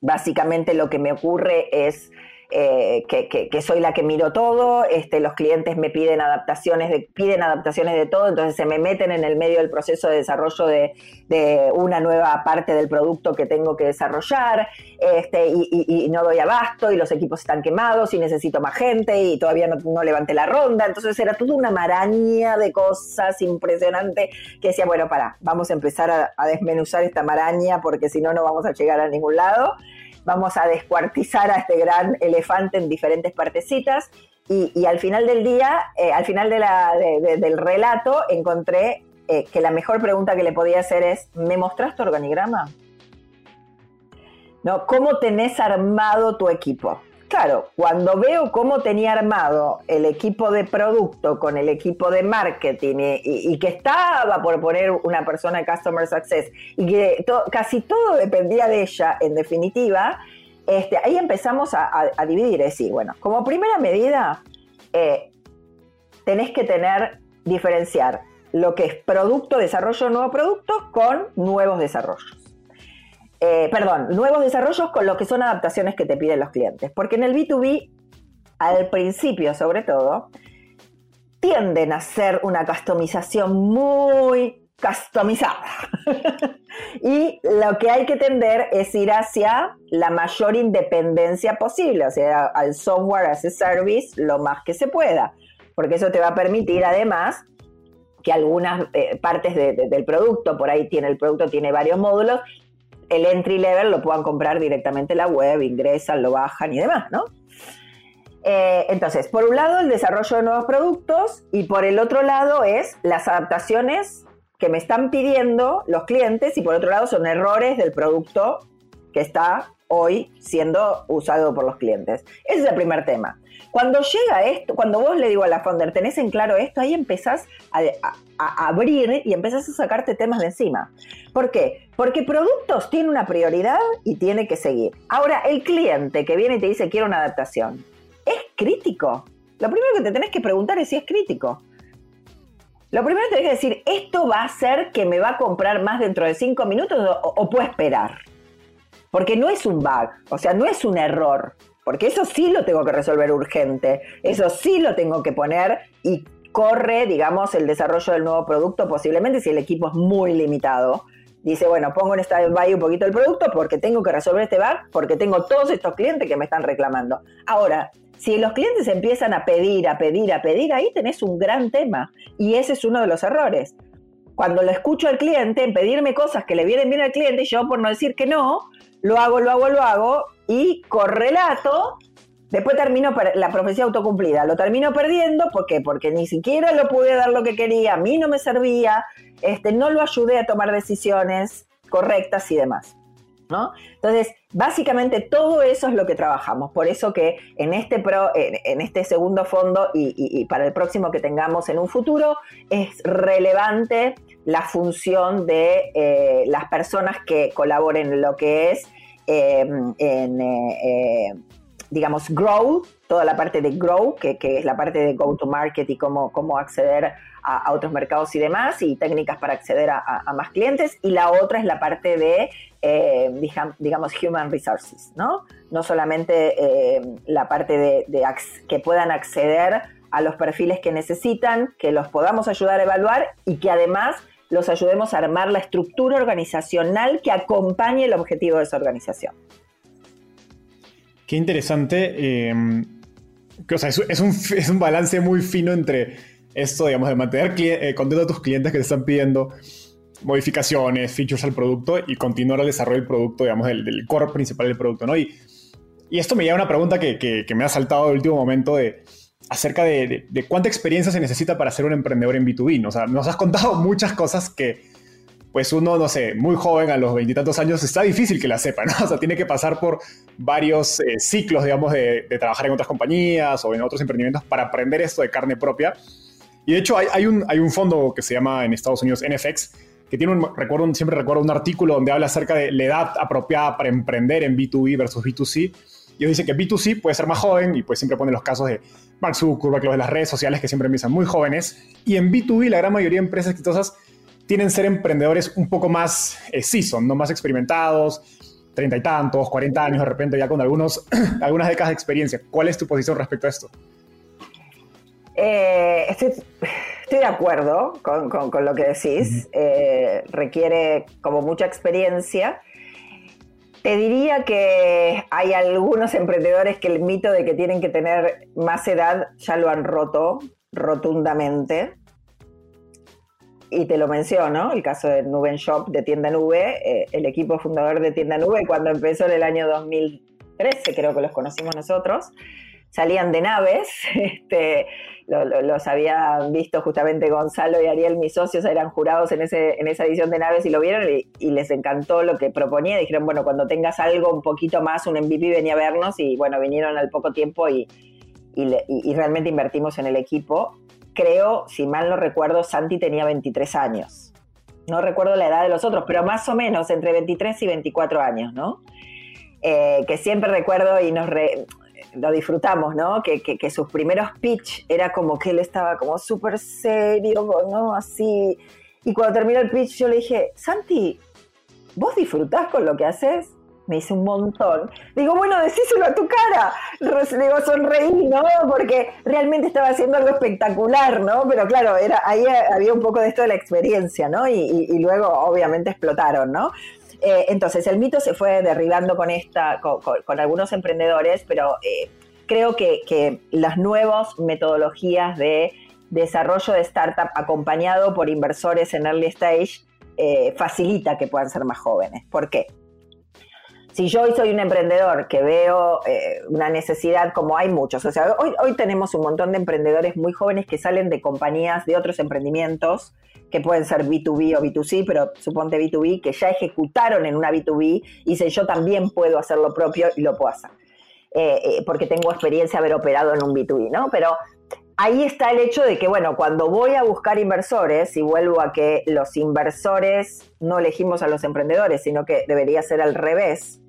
B: Básicamente lo que me ocurre es eh, que, soy la que miro todo, este, los clientes me piden adaptaciones de, piden adaptaciones de todo, entonces se me meten en el medio del proceso de desarrollo de, una nueva parte del producto que tengo que desarrollar, este, y, no doy abasto, y los equipos están quemados, y necesito más gente, y todavía no, levanté la ronda, entonces era toda una maraña de cosas impresionante que decía, bueno, para, vamos a empezar a, a desmenuzar esta maraña porque si no, no vamos a llegar a ningún lado vamos a descuartizar a este gran elefante en diferentes partecitas. Y, al final del día, eh, al final del relato, encontré eh, que la mejor pregunta que le podía hacer es, ¿me mostras tu organigrama? ¿No? ¿Cómo tenés armado tu equipo? Claro, cuando veo cómo tenía armado el equipo de producto con el equipo de marketing y, que estaba por poner una persona de Customer Success y que casi todo dependía de ella, en definitiva, este, ahí empezamos a, dividir, es decir, bueno, como primera medida, eh, tenés que tener, diferenciar lo que es producto, desarrollo de nuevo producto con nuevos desarrollos. Eh, perdón, nuevos desarrollos con lo que son adaptaciones que te piden los clientes. Porque en el B2B, al principio sobre todo, tienden a hacer una customización muy customizada. y lo que hay que tender es ir hacia la mayor independencia posible, o sea, al software as a service lo más que se pueda, porque eso te va a permitir además que algunas eh, partes del producto, por ahí tiene el producto, tiene varios módulos, el entry level lo puedan comprar directamente en la web, ingresan, lo bajan y demás, ¿no? Eh, entonces, por un lado, el desarrollo de nuevos productos y por el otro lado es las adaptaciones que me están pidiendo los clientes y por otro lado son errores del producto que está hoy siendo usado por los clientes. Ese es el primer tema. Cuando llega esto, cuando vos le digo a la founder, tenés en claro esto, ahí empezás a, abrir y empezás a sacarte temas de encima. ¿Por qué? Porque productos tiene una prioridad y tiene que seguir. Ahora, el cliente que viene y te dice quiero una adaptación, ¿es crítico? Lo primero que te tenés que preguntar es si es crítico. Lo primero que tenés que decir, ¿esto va a ser que me va a comprar más dentro de cinco minutos o, o puede esperar? Porque no es un bug, o sea, no es un error, porque eso sí lo tengo que resolver urgente, eso sí lo tengo que poner y corre, digamos, el desarrollo del nuevo producto, posiblemente si el equipo es muy limitado. Dice, bueno, pongo en esta stand un poquito el producto porque tengo que resolver este bug, porque tengo todos estos clientes que me están reclamando. Ahora, si los clientes empiezan a pedir, a pedir, a pedir, ahí tenés un gran tema. Y ese es uno de los errores. Cuando lo escucho al cliente en pedirme cosas que le vienen bien al cliente, yo por no decir que no, lo hago, lo hago, lo hago, y correlato, después termino la profecía autocumplida. Lo termino perdiendo, ¿por qué? Porque ni siquiera lo pude dar lo que quería, a mí no me servía, este, no lo ayudé a tomar decisiones correctas y demás. ¿No? Entonces, básicamente todo eso es lo que trabajamos. Por eso que en este, pro, en, este segundo fondo y, para el próximo que tengamos en un futuro, es relevante la función de eh, las personas que colaboren en lo que es Em, en, eh, eh, digamos, Grow, toda la parte de Grow, que, es la parte de Go to Market y cómo, cómo acceder a, otros mercados y demás, y técnicas para acceder a, más clientes. Y la otra es la parte de, eh, digamos, Human Resources, ¿no? No solamente la parte de, que puedan acceder a los perfiles que necesitan, que los podamos ayudar a evaluar y que además los ayudemos a armar la estructura organizacional que acompañe el objetivo de esa organización.
A: Qué interesante. Em, o sea, es, un, balance muy fino entre esto, digamos, de mantener eh, contento a tus clientes que te están pidiendo modificaciones, features al producto y continuar el desarrollo del producto, digamos, del, core principal del producto, ¿no? Y, y esto me lleva a una pregunta que, que, me ha saltado el último momento de acerca de, de, cuánta experiencia se necesita para ser un emprendedor en B2B, ¿no? O sea, nos has contado muchas cosas que, pues uno, no sé, muy joven, a los veintitantos años, está difícil que la sepa, ¿no? O sea, tiene que pasar por varios eh, ciclos, digamos, de, trabajar en otras compañías o en otros emprendimientos para aprender esto de carne propia. Y de hecho hay, un, hay un fondo que se llama en Estados Unidos NFX, que tiene un, recuerdo, siempre recuerdo un artículo donde habla acerca de la edad apropiada para emprender en B2B versus B2C. Y ellos dicen que B2C puede ser más joven y pues siempre pone los casos de Mark Zuckerberg, los de las redes sociales que siempre empiezan muy jóvenes. Y en B2B la gran mayoría de empresas exitosas tienen ser emprendedores un poco más eh, season, no más experimentados, treinta y tantos, cuarenta años de repente ya con algunos, algunas décadas de experiencia. ¿Cuál es tu posición respecto a esto?
B: Eh, estoy, de acuerdo con, lo que decís. Eh, requiere como mucha experiencia. Te diría que hay algunos emprendedores que el mito de que tienen que tener más edad ya lo han roto rotundamente. Y te lo menciono, el caso de Nuben Shop de Tienda Nube, eh, el equipo fundador de Tienda Nube, cuando empezó en el año 2013, creo que los conocimos nosotros, salían de naves, este, los había visto justamente Gonzalo y Ariel, mis socios, eran jurados en, ese, en esa edición de naves y lo vieron y, les encantó lo que proponía. Dijeron, bueno, cuando tengas algo un poquito más, un MVP, venía a vernos y bueno, vinieron al poco tiempo y, y, realmente invertimos en el equipo. Creo, si mal no recuerdo, Santi tenía 23 años. No recuerdo la edad de los otros, pero más o menos entre 23 y 24 años, ¿no? Eh, que siempre recuerdo y nos lo disfrutamos, ¿no? Que, que, sus primeros pitch era como que él estaba como súper serio, ¿no? Así. Y cuando terminó el pitch yo le dije, Santi, ¿vos disfrutás con lo que haces? Me dice un montón. Digo, bueno, decíselo a tu cara. Digo, sonreí, ¿no? Porque realmente estaba haciendo algo espectacular, ¿no? Pero claro, era, ahí había un poco de esto de la experiencia, ¿no? Y luego, obviamente, explotaron, ¿no? Eh, entonces, el mito se fue derribando con, esta, con, algunos emprendedores, pero eh, creo que, las nuevas metodologías de desarrollo de startup acompañado por inversores en early stage eh, facilita que puedan ser más jóvenes. ¿Por qué? si yo hoy soy un emprendedor que veo una necesidad como hay muchos, o sea, hoy, hoy tenemos un montón de emprendedores muy jóvenes que salen de compañías de otros emprendimientos que pueden ser B2B o B2C, pero suponte B2B, que ya ejecutaron en una B2B y dicen yo también puedo hacer lo propio y lo puedo hacer. Eh, eh, porque tengo experiencia de haber operado en un B2B, ¿no? Pero ahí está el hecho de que, bueno, cuando voy a buscar inversores, y vuelvo a que los inversores no elegimos a los emprendedores, sino que debería ser al revés,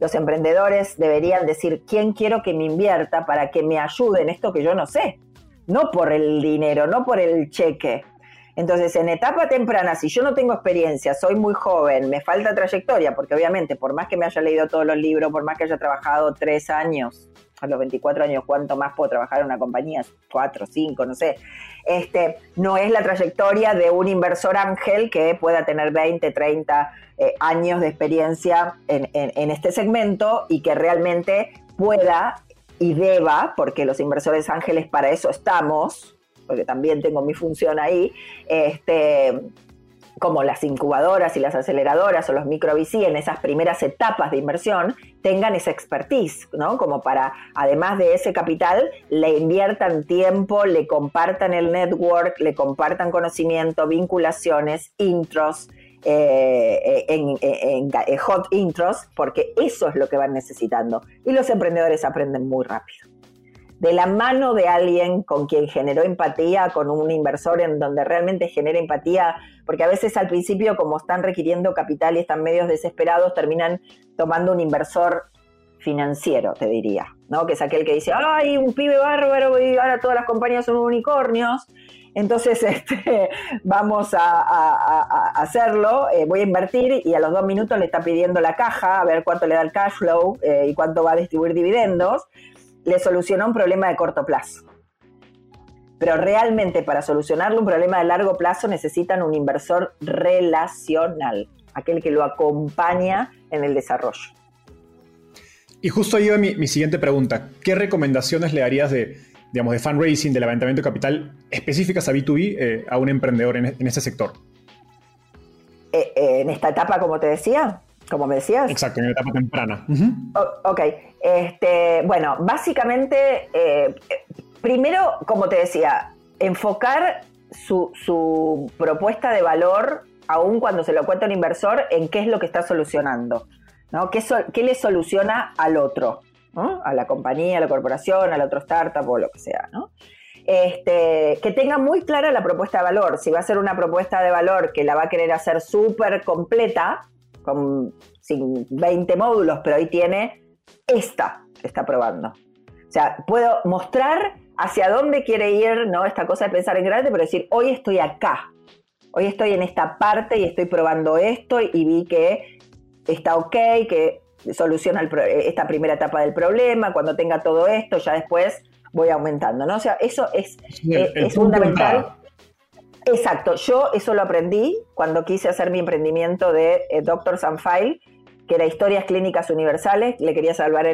B: los emprendedores deberían decir quién quiero que me invierta para que me ayude en esto que yo no sé. No por el dinero, no por el cheque, entonces, en etapa temprana, si yo no tengo experiencia, soy muy joven, me falta trayectoria, porque obviamente, por más que me haya leído todos los libros, por más que haya trabajado tres años, a los 24 años, ¿cuánto más puedo trabajar en una compañía? Cuatro, cinco, no sé. Este, no es la trayectoria de un inversor ángel que pueda tener 20, 30 eh, años de experiencia en, en este segmento y que realmente pueda y deba, porque los inversores ángeles para eso estamos, porque también tengo mi función ahí, este, como las incubadoras y las aceleradoras o los micro VC en esas primeras etapas de inversión tengan esa expertise, ¿no? Como para, además de ese capital, le inviertan tiempo, le compartan el network, le compartan conocimiento, vinculaciones, intros, eh, en hot intros, porque eso es lo que van necesitando. Y los emprendedores aprenden muy rápido de la mano de alguien con quien generó empatía, con un inversor en donde realmente genera empatía, porque a veces al principio como están requiriendo capital y están medios desesperados, terminan tomando un inversor financiero, te diría, ¿no? Que es aquel que dice, ay, un pibe bárbaro y ahora todas las compañías son unicornios. Entonces, este, vamos a, hacerlo, eh, voy a invertir y a los dos minutos le está pidiendo la caja a ver cuánto le da el cash flow eh, y cuánto va a distribuir dividendos le solucionó un problema de corto plazo. Pero realmente para solucionarle un problema de largo plazo necesitan un inversor relacional, aquel que lo acompaña en el desarrollo.
A: Y justo ahí va mi, siguiente pregunta. ¿Qué recomendaciones le darías de digamos, de fundraising, de levantamiento de capital específicas a B2B eh, a un emprendedor en, este sector?
B: Eh, eh, en esta etapa, como te decía, como me decías.
A: Exacto, en la etapa temprana.
B: ok, este, bueno, básicamente, primero, como te decía, enfocar su, propuesta de valor, aún cuando se lo cuenta un inversor, en qué es lo que está solucionando. ¿no? ¿Qué, ¿Qué, le soluciona al otro? A la compañía, a la corporación, al otro startup o lo que sea, ¿no? Este, que tenga muy clara la propuesta de valor. Si va a ser una propuesta de valor que la va a querer hacer súper completa, con sin 20 módulos, pero ahí tiene esta está probando. O sea, puedo mostrar hacia dónde quiere ir, ¿no? Esta cosa de pensar en grande, pero decir, hoy estoy acá, hoy estoy en esta parte y estoy probando esto y vi que está ok, que soluciona esta primera etapa del problema, cuando tenga todo esto, ya después voy aumentando, ¿no? O sea, eso es, es, fundamental. Exacto, yo eso lo aprendí cuando quise hacer mi emprendimiento de eh, Doctors and File, que era historias clínicas universales, le quería salvar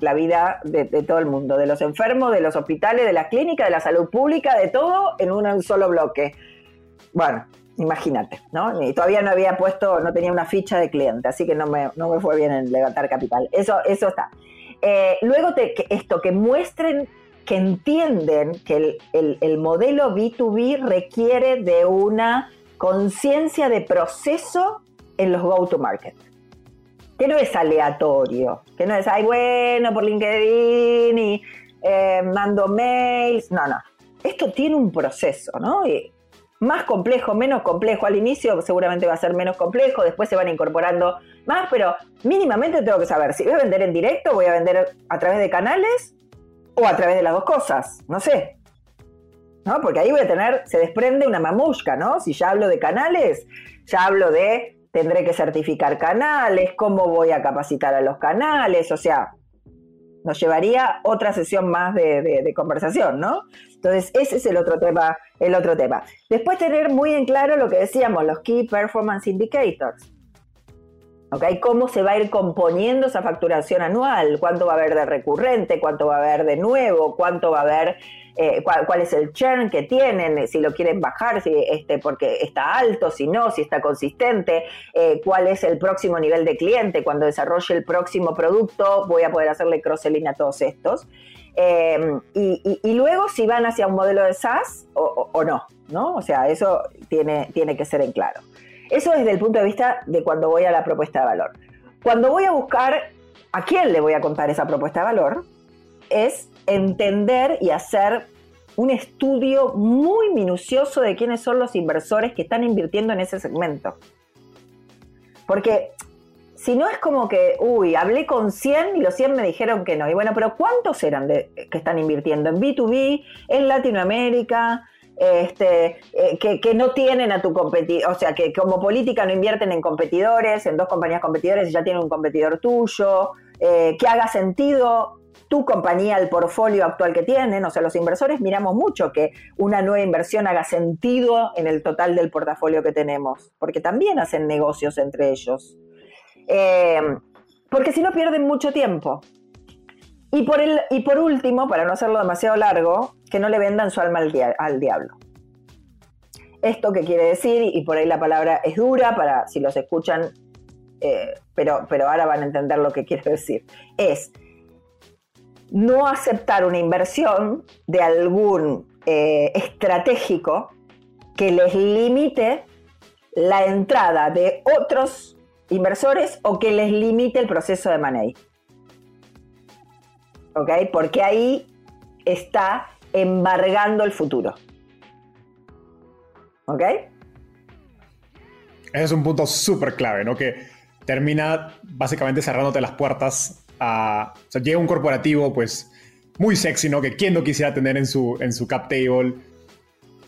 B: la vida de, todo el mundo, de los enfermos, de los hospitales, de las clínicas, de la salud pública, de todo en un solo bloque. Bueno, imagínate, ¿no? Y todavía no había puesto, no tenía una ficha de cliente, así que no me, no me fue bien en levantar capital. Eso, eso está. Eh, luego esto, que muestren, que entienden que el, el modelo B2B requiere de una conciencia de proceso en los go-to-market. Que no es aleatorio, que no es, ay, bueno, por LinkedIn y eh, mando mails. No, no. Esto tiene un proceso, ¿no? Y más complejo, menos complejo. Al inicio seguramente va a ser menos complejo, después se van incorporando más, pero mínimamente tengo que saber si voy a vender en directo, voy a vender a través de canales o a través de las dos cosas, no sé. ¿No? Porque ahí voy a tener, se desprende una mamushka, ¿no? Si ya hablo de canales, ya hablo de tendré que certificar canales, cómo voy a capacitar a los canales, o sea, nos llevaría otra sesión más de, conversación, ¿no? Entonces, ese es el otro tema, el otro tema. Después tener muy en claro lo que decíamos, los Key Performance Indicators. ¿Ok? ¿Cómo se va a ir componiendo esa facturación anual? ¿Cuánto va a haber de recurrente? ¿Cuánto va a haber de nuevo? ¿Cuánto va a haber eh, cuál, es el churn que tienen, si lo quieren bajar, si este, porque está alto, si no, si está consistente, eh, cuál es el próximo nivel de cliente, cuando desarrolle el próximo producto voy a poder hacerle cross-selling a todos estos. Em, y, luego si van hacia un modelo de SaaS o, no, ¿no? O sea, eso tiene, tiene que ser en claro. Eso desde el punto de vista de cuando voy a la propuesta de valor. Cuando voy a buscar a quién le voy a contar esa propuesta de valor, es entender y hacer un estudio muy minucioso de quiénes son los inversores que están invirtiendo en ese segmento. Porque si no es como que, uy, hablé con 100 y los 100 me dijeron que no. Y bueno, pero ¿cuántos eran que están invirtiendo en B2B, en Latinoamérica? Este, eh, que, no tienen a tu competidor, o sea, que como política no invierten en competidores, en dos compañías competidores y ya tienen un competidor tuyo, eh, que haga sentido tu compañía, el portfolio actual que tienen. O sea, los inversores miramos mucho que una nueva inversión haga sentido en el total del portafolio que tenemos, porque también hacen negocios entre ellos. Eh, porque si no pierden mucho tiempo. Y por, el, y por último, para no hacerlo demasiado largo, que no le vendan su alma al, diablo. Esto que quiere decir, y por ahí la palabra es dura para si los escuchan, eh, pero, pero ahora van a entender lo que quiere decir, es no aceptar una inversión de algún eh, estratégico que les limite la entrada de otros inversores o que les limite el proceso de money. ¿Ok? Porque ahí está embargando el futuro. ¿Ok?
A: Ese es un punto súper clave, ¿no? Que termina básicamente cerrándote las puertas o sea, llega un corporativo, pues, muy sexy, ¿no? Que quien no quisiera tener en su, en su cap table.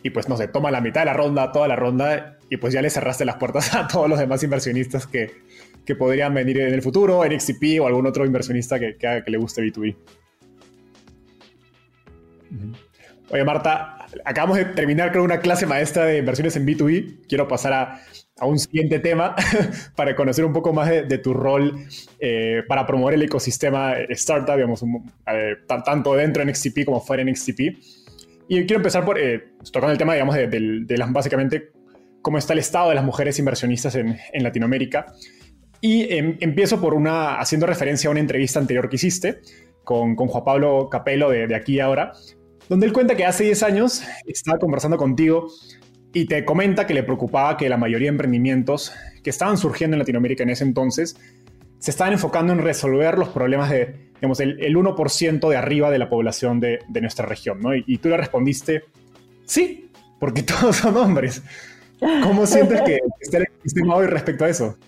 A: Y pues, no sé, toma la mitad de la ronda, toda la ronda, y pues ya le cerraste las puertas a todos los demás inversionistas que, que podrían venir en el futuro, en XCP o algún otro inversionista que, que, que le guste B2B. Oye, Marta, acabamos de terminar con una clase maestra de inversiones en B2B. Quiero pasar a, un siguiente tema para conocer un poco más de, tu rol eh, para promover el ecosistema startup, digamos, eh, tanto dentro de NXTP como fuera de NXTP. Y quiero empezar por eh, tocando el tema, digamos, de, las, básicamente cómo está el estado de las mujeres inversionistas en, Latinoamérica. Y em, empiezo por una, haciendo referencia a una entrevista anterior que hiciste con, con Juan Pablo Capello de, de Aquí y Ahora, donde él cuenta que hace 10 años estaba conversando contigo y te comenta que le preocupaba que la mayoría de emprendimientos que estaban surgiendo en Latinoamérica en ese entonces se estaban enfocando en resolver los problemas de, digamos, el, 1% de arriba de la población de, nuestra región, ¿no? Y, tú le respondiste, sí, porque todos son hombres. ¿Cómo sientes que está el sistema hoy respecto a eso?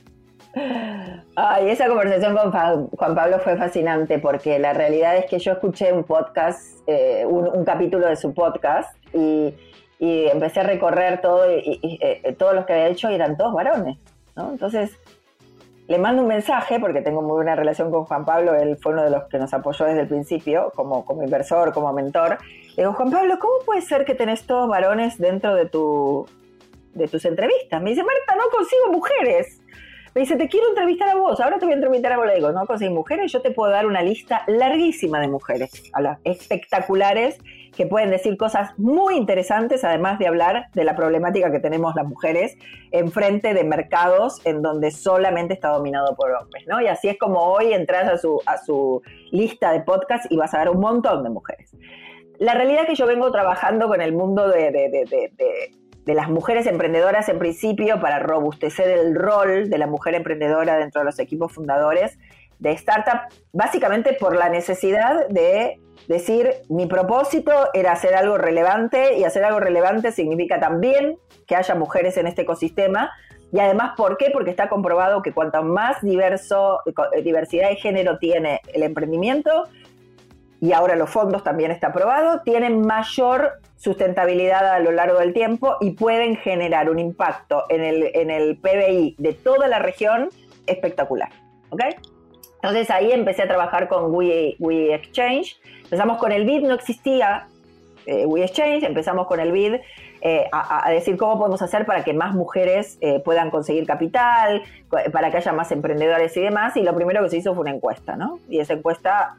B: Ay, esa conversación con Juan Pablo fue fascinante porque la realidad es que yo escuché un podcast, eh, un, capítulo de su podcast y, empecé a recorrer todo y, eh, todos los que había hecho eran todos varones, ¿no? Entonces le mando un mensaje porque tengo muy buena relación con Juan Pablo, él fue uno de los que nos apoyó desde el principio como, como inversor, como mentor. Le digo, Juan Pablo, ¿cómo puede ser que tenés todos varones dentro de, tu, de tus entrevistas? Me dice, Marta, no consigo mujeres. Me dice, te quiero entrevistar a vos, ahora te voy a entrevistar a vos. Le digo, no conseguís mujeres, yo te puedo dar una lista larguísima de mujeres, espectaculares, que pueden decir cosas muy interesantes, además de hablar de la problemática que tenemos las mujeres enfrente de mercados en donde solamente está dominado por hombres, ¿no? Y así es como hoy entras a su, a su lista de podcast y vas a ver un montón de mujeres. La realidad es que yo vengo trabajando con el mundo de de las mujeres emprendedoras en principio para robustecer el rol de la mujer emprendedora dentro de los equipos fundadores de startup, básicamente por la necesidad de decir, mi propósito era hacer algo relevante y hacer algo relevante significa también que haya mujeres en este ecosistema. Y además, ¿por qué? Porque está comprobado que cuanto más diverso, diversidad de género tiene el emprendimiento, y ahora los fondos también está aprobado, tienen mayor sustentabilidad a lo largo del tiempo y pueden generar un impacto en el, en el PBI de toda la región espectacular. ¿Ok? Entonces ahí empecé a trabajar con We, We Exchange. Empezamos con el BID, no existía eh, We Exchange, empezamos con el BID eh, a, decir cómo podemos hacer para que más mujeres eh, puedan conseguir capital, para que haya más emprendedores y demás. Y lo primero que se hizo fue una encuesta, ¿no? Y esa encuesta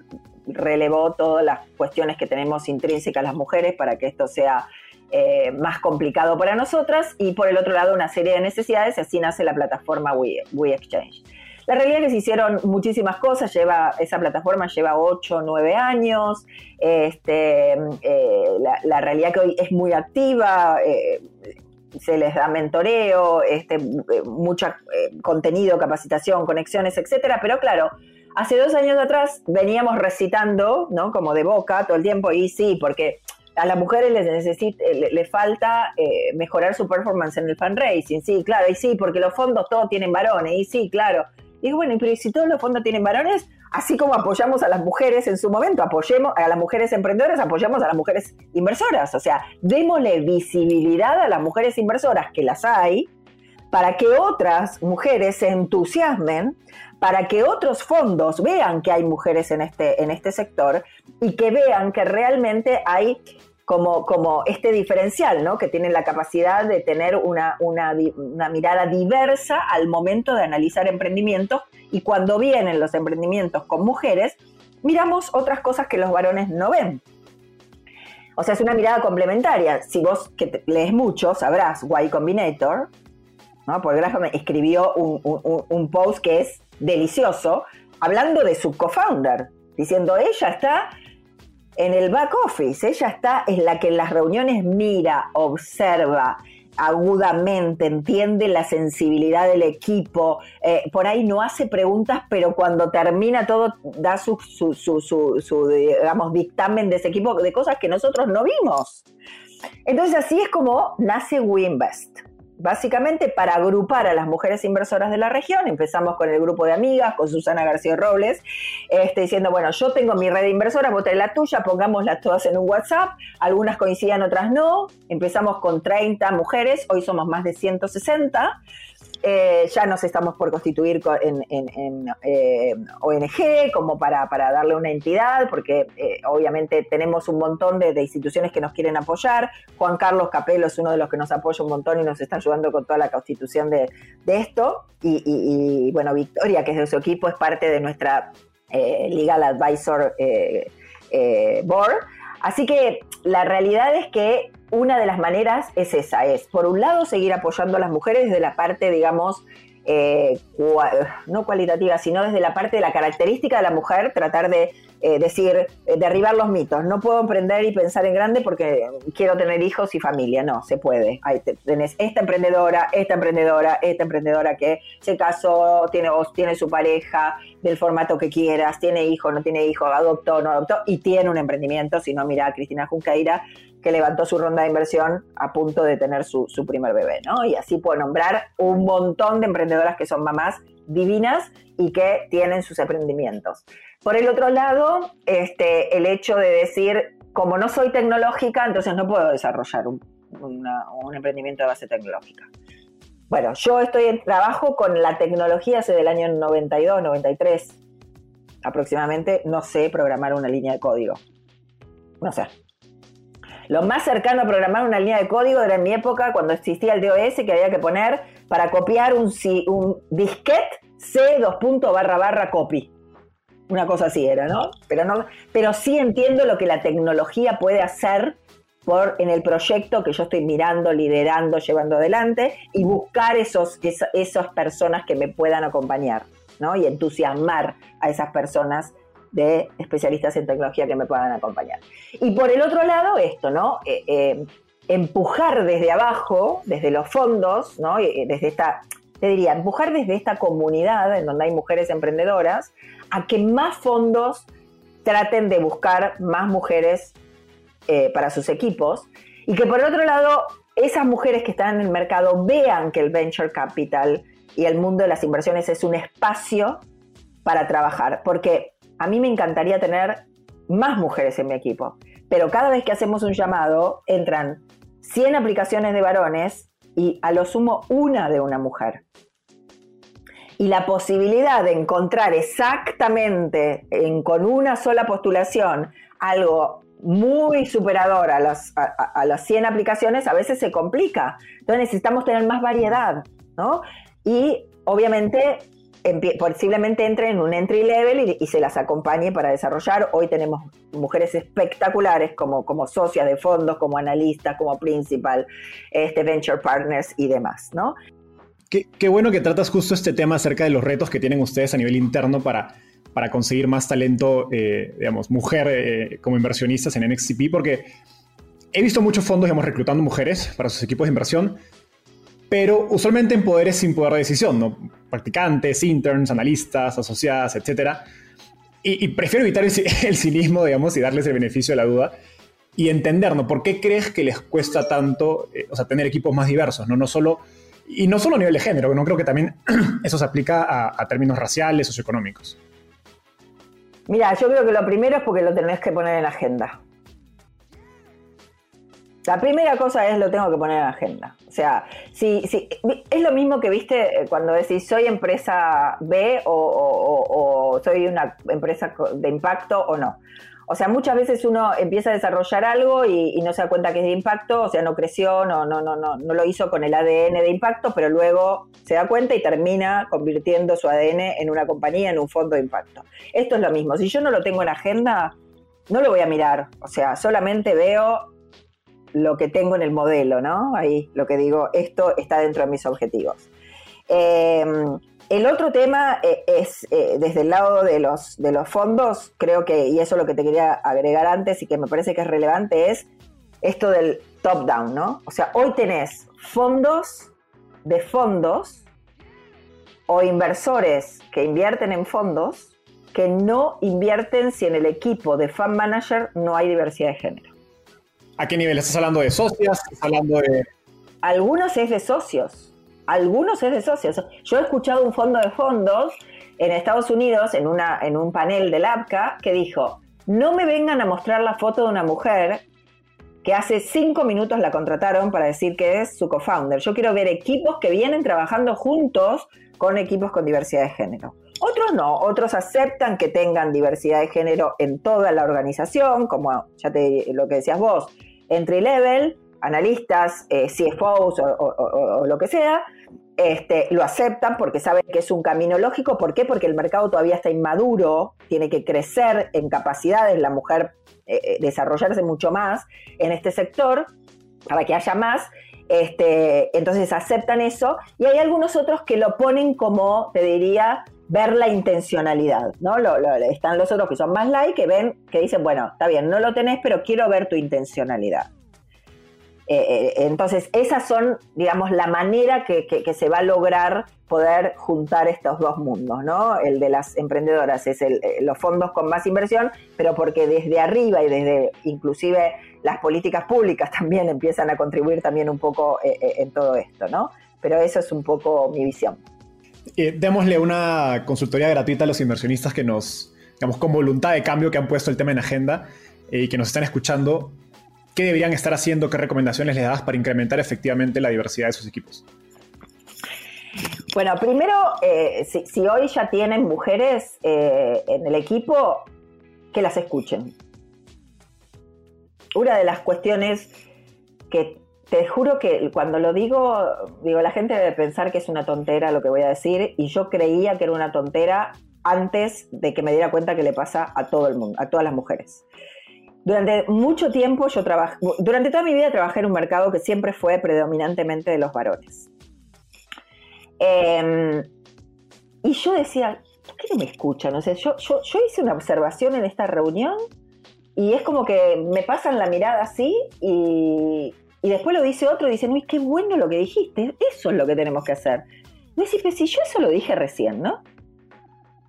B: relevó todas las cuestiones que tenemos intrínsecas las mujeres para que esto sea eh, más complicado para nosotras y por el otro lado una serie de necesidades, así nace la plataforma We, Exchange. La realidad es que se hicieron muchísimas cosas, lleva, esa plataforma lleva 8 o 9 años, este, eh, la, realidad que hoy es muy activa, eh, se les da mentoreo, este, mucho contenido, capacitación, conexiones, etcétera, pero claro, Hace dos años atrás veníamos recitando, ¿no? Como de boca todo el tiempo, y sí, porque a las mujeres les, necesita, le, falta eh, mejorar su performance en el fundraising, sí, claro, y sí, porque los fondos todos tienen varones, y sí, claro. Digo, bueno, pero si todos los fondos tienen varones, así como apoyamos a las mujeres en su momento, apoyemos a las mujeres emprendedoras, apoyamos a las mujeres inversoras. O sea, démosle visibilidad a las mujeres inversoras, que las hay, para que otras mujeres se entusiasmen para que otros fondos vean que hay mujeres en este, en este sector y que vean que realmente hay como, como este diferencial, ¿no? que tienen la capacidad de tener una, una, mirada diversa al momento de analizar emprendimientos y cuando vienen los emprendimientos con mujeres, miramos otras cosas que los varones no ven. O sea, es una mirada complementaria. Si vos que lees mucho, sabrás Y Combinator, ¿no? Porque Graham escribió un, un post que es delicioso, hablando de su co-founder, diciendo, ella está en el back office, ella está, es la que en las reuniones mira, observa, agudamente, entiende la sensibilidad del equipo, eh, por ahí no hace preguntas, pero cuando termina todo da su, su, su, su, digamos, dictamen de ese equipo de cosas que nosotros no vimos. Entonces así es como nace WeInvest básicamente para agrupar a las mujeres inversoras de la región. Empezamos con el grupo de amigas, con Susana García Robles, este, diciendo, bueno, yo tengo mi red de inversoras, vos la tuya, pongámoslas todas en un WhatsApp, algunas coincidían, otras no. Empezamos con 30 mujeres, hoy somos más de 160. Eh, ya nos estamos por constituir en, eh, ONG como para, darle una entidad, porque eh, obviamente tenemos un montón de, instituciones que nos quieren apoyar. Juan Carlos Capelo es uno de los que nos apoya un montón y nos está ayudando con toda la constitución de, esto. Y, bueno, Victoria, que es de su equipo, es parte de nuestra Legal Advisor Board. Así que la realidad es que una de las maneras es esa, es por un lado seguir apoyando a las mujeres desde la parte, digamos, eh, no cualitativa, sino desde la parte de la característica de la mujer, tratar de eh, decir, eh, derribar los mitos. No puedo emprender y pensar en grande porque quiero tener hijos y familia. No, se puede. Ahí tenés esta emprendedora, esta emprendedora, esta emprendedora que se casó, tiene, tiene su pareja del formato que quieras, tiene hijo, no tiene hijo, adoptó, no adoptó, y tiene un emprendimiento. Si no, mira a Cristina Junqueira, que levantó su ronda de inversión a punto de tener su, su primer bebé, ¿no? Y así puedo nombrar un montón de emprendedoras que son mamás divinas y que tienen sus emprendimientos. Por el otro lado, este, el hecho de decir, como no soy tecnológica, entonces no puedo desarrollar un, emprendimiento de base tecnológica. Bueno, yo estoy en trabajo con la tecnología desde el año 92, 93 aproximadamente. No sé programar una línea de código. No sé. Lo más cercano a programar una línea de código era en mi época cuando existía el DOS que había que poner para copiar un, un disquete C dos barra barra copy. Una cosa así era, ¿no? Pero, no, pero sí entiendo lo que la tecnología puede hacer por, en el proyecto que yo estoy mirando, liderando, llevando adelante y buscar esos, esas personas que me puedan acompañar, ¿no? Y entusiasmar a esas personas de especialistas en tecnología que me puedan acompañar. Y por el otro lado, esto, ¿no? Eh, eh, empujar desde abajo, desde los fondos, ¿no? Desde esta, te diría, empujar desde esta comunidad en donde hay mujeres emprendedoras a que más fondos traten de buscar más mujeres eh, para sus equipos y que por el otro lado esas mujeres que están en el mercado vean que el venture capital y el mundo de las inversiones es un espacio para trabajar, porque a mí me encantaría tener más mujeres en mi equipo, pero cada vez que hacemos un llamado entran 100 aplicaciones de varones y a lo sumo una de una mujer. Y la posibilidad de encontrar exactamente con una sola postulación algo muy superador a, a, las 100 aplicaciones, a veces se complica. Entonces necesitamos tener más variedad, ¿no? Y obviamente posiblemente entre en un entry level y, se las acompañe para desarrollar. Hoy tenemos mujeres espectaculares como, como socias de fondos, como analistas, como principal, este, venture partners y demás, ¿no?
A: Qué, bueno que tratas justo este tema acerca de los retos que tienen ustedes a nivel interno para, para conseguir más talento, eh, digamos, mujer eh, como inversionistas en NXTP, porque he visto muchos fondos, digamos, reclutando mujeres para sus equipos de inversión, pero usualmente en poderes sin poder de decisión, ¿no? Practicantes, interns, analistas, asociadas, etc. Y, prefiero evitar el, cinismo, digamos, y darles el beneficio de la duda y entender, ¿no? ¿Por qué crees que les cuesta tanto, eh, o sea, tener equipos más diversos, ¿no? No solo, y no solo a nivel de género, no creo que también eso se aplica a, a términos raciales, socioeconómicos.
B: Mira, yo creo que lo primero es porque lo tenés que poner en la agenda. La primera cosa es lo tengo que poner en agenda. O sea, si, es lo mismo que viste eh, cuando decís soy empresa B o, soy una empresa de impacto o no. O sea, muchas veces uno empieza a desarrollar algo y, no se da cuenta que es de impacto, o sea, no creció, no, no, no, no, no lo hizo con el ADN de impacto, pero luego se da cuenta y termina convirtiendo su ADN en una compañía, en un fondo de impacto. Esto es lo mismo. Si yo no lo tengo en agenda, no lo voy a mirar. O sea, solamente veo lo que tengo en el modelo, ¿no? Ahí lo que digo, esto está dentro de mis objetivos. Em, el otro tema eh, es, eh, desde el lado de los, de los fondos, creo que, y eso es lo que te quería agregar antes y que me parece que es relevante, es esto del top-down, ¿no? O sea, hoy tenés fondos de fondos o inversores que invierten en fondos que no invierten si en el equipo de fund manager no hay diversidad de género.
A: ¿A qué nivel? ¿Estás hablando de socias? ¿Estás hablando de...?
B: Algunos es de socios. Algunos es de socios. Yo he escuchado un fondo de fondos en Estados Unidos, en, una, en un panel del APCA, que dijo, no me vengan a mostrar la foto de una mujer que hace cinco minutos la contrataron para decir que es su co-founder. Yo quiero ver equipos que vienen trabajando juntos con equipos con diversidad de género. Otros no, otros aceptan que tengan diversidad de género en toda la organización, como ya te lo que decías vos, entry level, analistas, eh, CFOs o, lo que sea, este, lo aceptan porque saben que es un camino lógico. ¿Por qué? Porque el mercado todavía está inmaduro, tiene que crecer en capacidades, la mujer eh, eh, desarrollarse mucho más en este sector para que haya más. Este, entonces aceptan eso y hay algunos otros que lo ponen como, te diría, ver la intencionalidad, ¿no? están los otros que son más like, que ven, que dicen, bueno, está bien, no lo tenés, pero quiero ver tu intencionalidad. Eh, eh, entonces, esas son, digamos, la manera que, se va a lograr poder juntar estos dos mundos, ¿no? El de las emprendedoras es el, eh, los fondos con más inversión, pero porque desde arriba y desde inclusive las políticas públicas también empiezan a contribuir también un poco en todo esto, ¿no? Pero eso es un poco mi visión.
A: Démosle una consultoría gratuita a los inversionistas que nos, digamos, con voluntad de cambio que han puesto el tema en agenda y que nos están escuchando ¿qué deberían estar haciendo? ¿Qué recomendaciones les das para incrementar efectivamente la diversidad de sus equipos?
B: Bueno, primero, eh, si, hoy ya tienen mujeres eh, en el equipo, que las escuchen. Una de las cuestiones que te juro que cuando lo digo, digo, la gente debe pensar que es una tontera lo que voy a decir, y yo creía que era una tontera antes de que me diera cuenta que le pasa a todo el mundo, a todas las mujeres. Durante mucho tiempo yo trabajé, durante toda mi vida trabajé en un mercado que siempre fue predominantemente de los varones. Em, y yo decía, ¿por qué no me escuchan? O sea, yo, yo, yo hice una observación en esta reunión y es como que me pasan la mirada así y, y después lo dice otro y dice, uy, qué bueno lo que dijiste, eso es lo que tenemos que hacer. Dice, pero si yo eso lo dije recién, ¿no?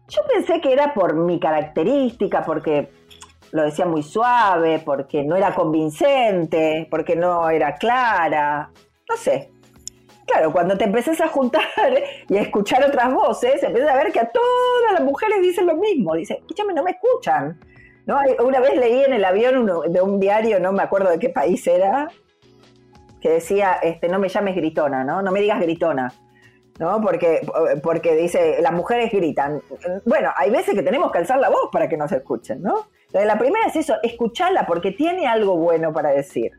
B: Yo pensé que era por mi característica, porque lo decía muy suave, porque no era convincente, porque no era clara, no sé. Claro, cuando te empezás a juntar y a escuchar otras voces, empiezas a ver que a todas las mujeres dicen lo mismo. Dicen, escúchame, no me escuchan. ¿No? Una vez leí en el avión de un diario, no me acuerdo de qué país era, que decía, este, no me llames gritona, ¿no? No me digas gritona. ¿no? Porque, porque dice, las mujeres gritan. Bueno, hay veces que tenemos que alzar la voz para que nos escuchen, ¿no? la primera es eso, escucharla porque tiene algo bueno para decir.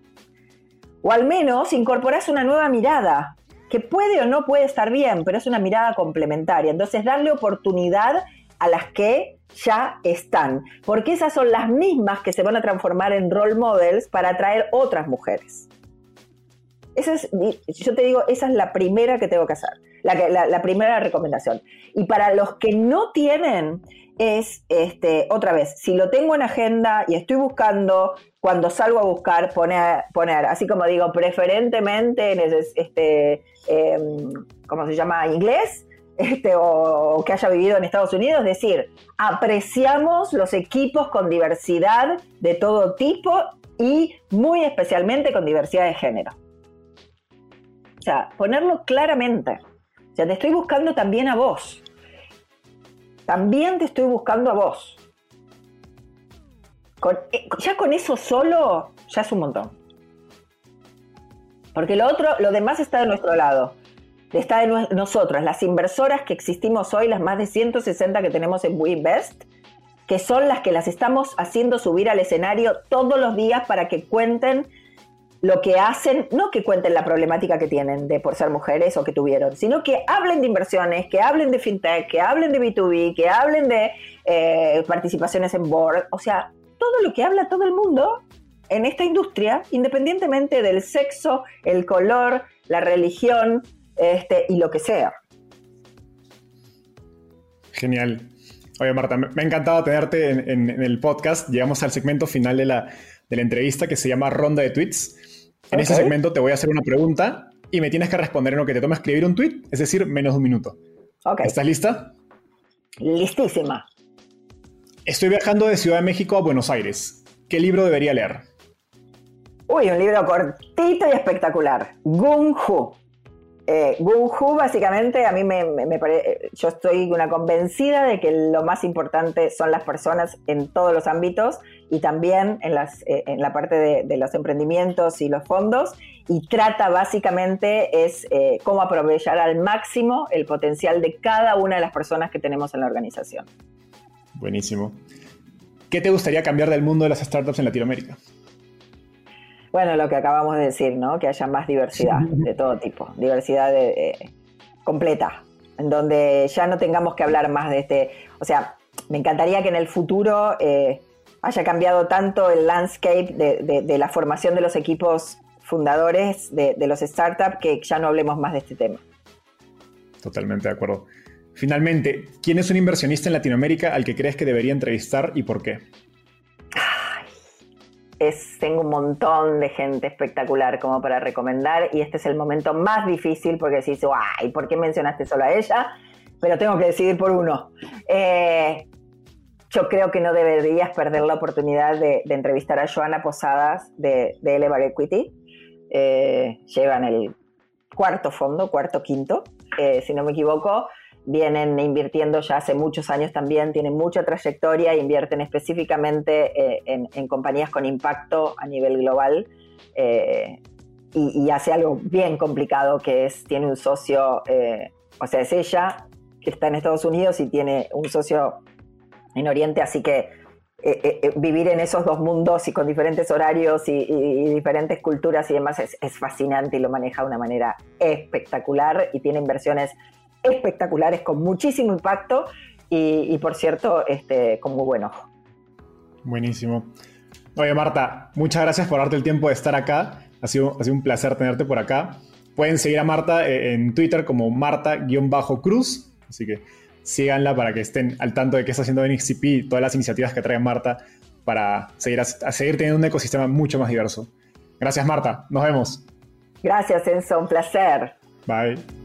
B: O al menos incorporás una nueva mirada, que puede o no puede estar bien, pero es una mirada complementaria. Entonces, darle oportunidad a las que ya están, porque esas son las mismas que se van a transformar en role models para atraer otras mujeres. Esa es, yo te digo, esa es la primera que tengo que hacer, la, la primera recomendación. Y para los que no tienen es, este, otra vez, si lo tengo en agenda y estoy buscando, cuando salgo a buscar, poner, poner así como digo, preferentemente en este, em, ¿cómo se llama? Inglés, este, o, que haya vivido en Estados Unidos, es decir, apreciamos los equipos con diversidad de todo tipo y muy especialmente con diversidad de género. Sea, ponerlo claramente. O sea, te estoy buscando también a vos también te estoy buscando a vos. Eh, ya con eso solo, ya es un montón. Porque lo otro, lo demás está de nuestro lado. Está de nosotras, las inversoras que existimos hoy, las más de 160 que tenemos en WeInvest, que son las que las estamos haciendo subir al escenario todos los días para que cuenten lo que hacen, no que cuenten la problemática que tienen de por ser mujeres o que tuvieron, sino que hablen de inversiones, que hablen de fintech, que hablen de B2B, que hablen de eh, participaciones en board, o sea, todo lo que habla todo el mundo en esta industria, independientemente del sexo, el color, la religión este, y lo que sea.
A: Genial. Oye, Marta, me ha encantado tenerte en, el podcast. Llegamos al segmento final de la, de la entrevista que se llama Ronda de Tweets. En ese segmento te voy a hacer una pregunta y me tienes que responder en lo que te toma escribir un tweet, es decir, menos de un minuto. ¿Estás lista?
B: Listísima.
A: Estoy viajando de Ciudad de México a Buenos Aires. ¿Qué libro debería leer?
B: Uy, un libro cortito y espectacular. Gung Hu. Eh, básicamente, a mí me, parece, yo estoy una convencida de que lo más importante son las personas en todos los ámbitos y también en, las, eh, en la parte de, los emprendimientos y los fondos y trata básicamente es eh, cómo aprovechar al máximo el potencial de cada una de las personas que tenemos en la organización.
A: Buenísimo. ¿Qué te gustaría cambiar del mundo de las startups en Latinoamérica?
B: Bueno, lo que acabamos de decir, ¿no? Que haya más diversidad de todo tipo, diversidad de, completa, en donde ya no tengamos que hablar más de este, o sea, me encantaría que en el futuro eh, haya cambiado tanto el landscape de, la formación de los equipos fundadores de, los startups que ya no hablemos más de este tema.
A: Totalmente de acuerdo. Finalmente, ¿quién es un inversionista en Latinoamérica al que crees que debería entrevistar y por qué?
B: Tengo un montón de gente espectacular como para recomendar y este es el momento más difícil porque dice, ay, ¿por qué mencionaste solo a ella? Pero tengo que decidir por uno. Eh, yo creo que no deberías perder la oportunidad de, entrevistar a Joana Posadas de, de Elevar Equity. Eh, llevan el cuarto fondo, cuarto, quinto, eh, si no me equivoco vienen invirtiendo ya hace muchos años también, tienen mucha trayectoria, invierten específicamente eh, en, compañías con impacto a nivel global eh, y, hace algo bien complicado que es, tiene un socio, eh, o sea, es ella que está en Estados Unidos y tiene un socio en Oriente, así que vivir en esos dos mundos y con diferentes horarios y, diferentes culturas y demás es, es fascinante y lo maneja de una manera espectacular y tiene inversiones espectaculares con muchísimo impacto y, por cierto, este, con muy buen ojo.
A: Buenísimo. Oye, Marta, muchas gracias por darte el tiempo de estar acá. Ha sido, ha sido un placer tenerte por acá. Pueden seguir a Marta eh, en Twitter como Marta-Cruz. Así que síganla para que estén al tanto de qué está haciendo NXCP y todas las iniciativas que trae Marta para seguir, a seguir teniendo un ecosistema mucho más diverso. Gracias, Marta. Nos vemos.
B: Gracias, Enzo. Un placer.
A: Bye.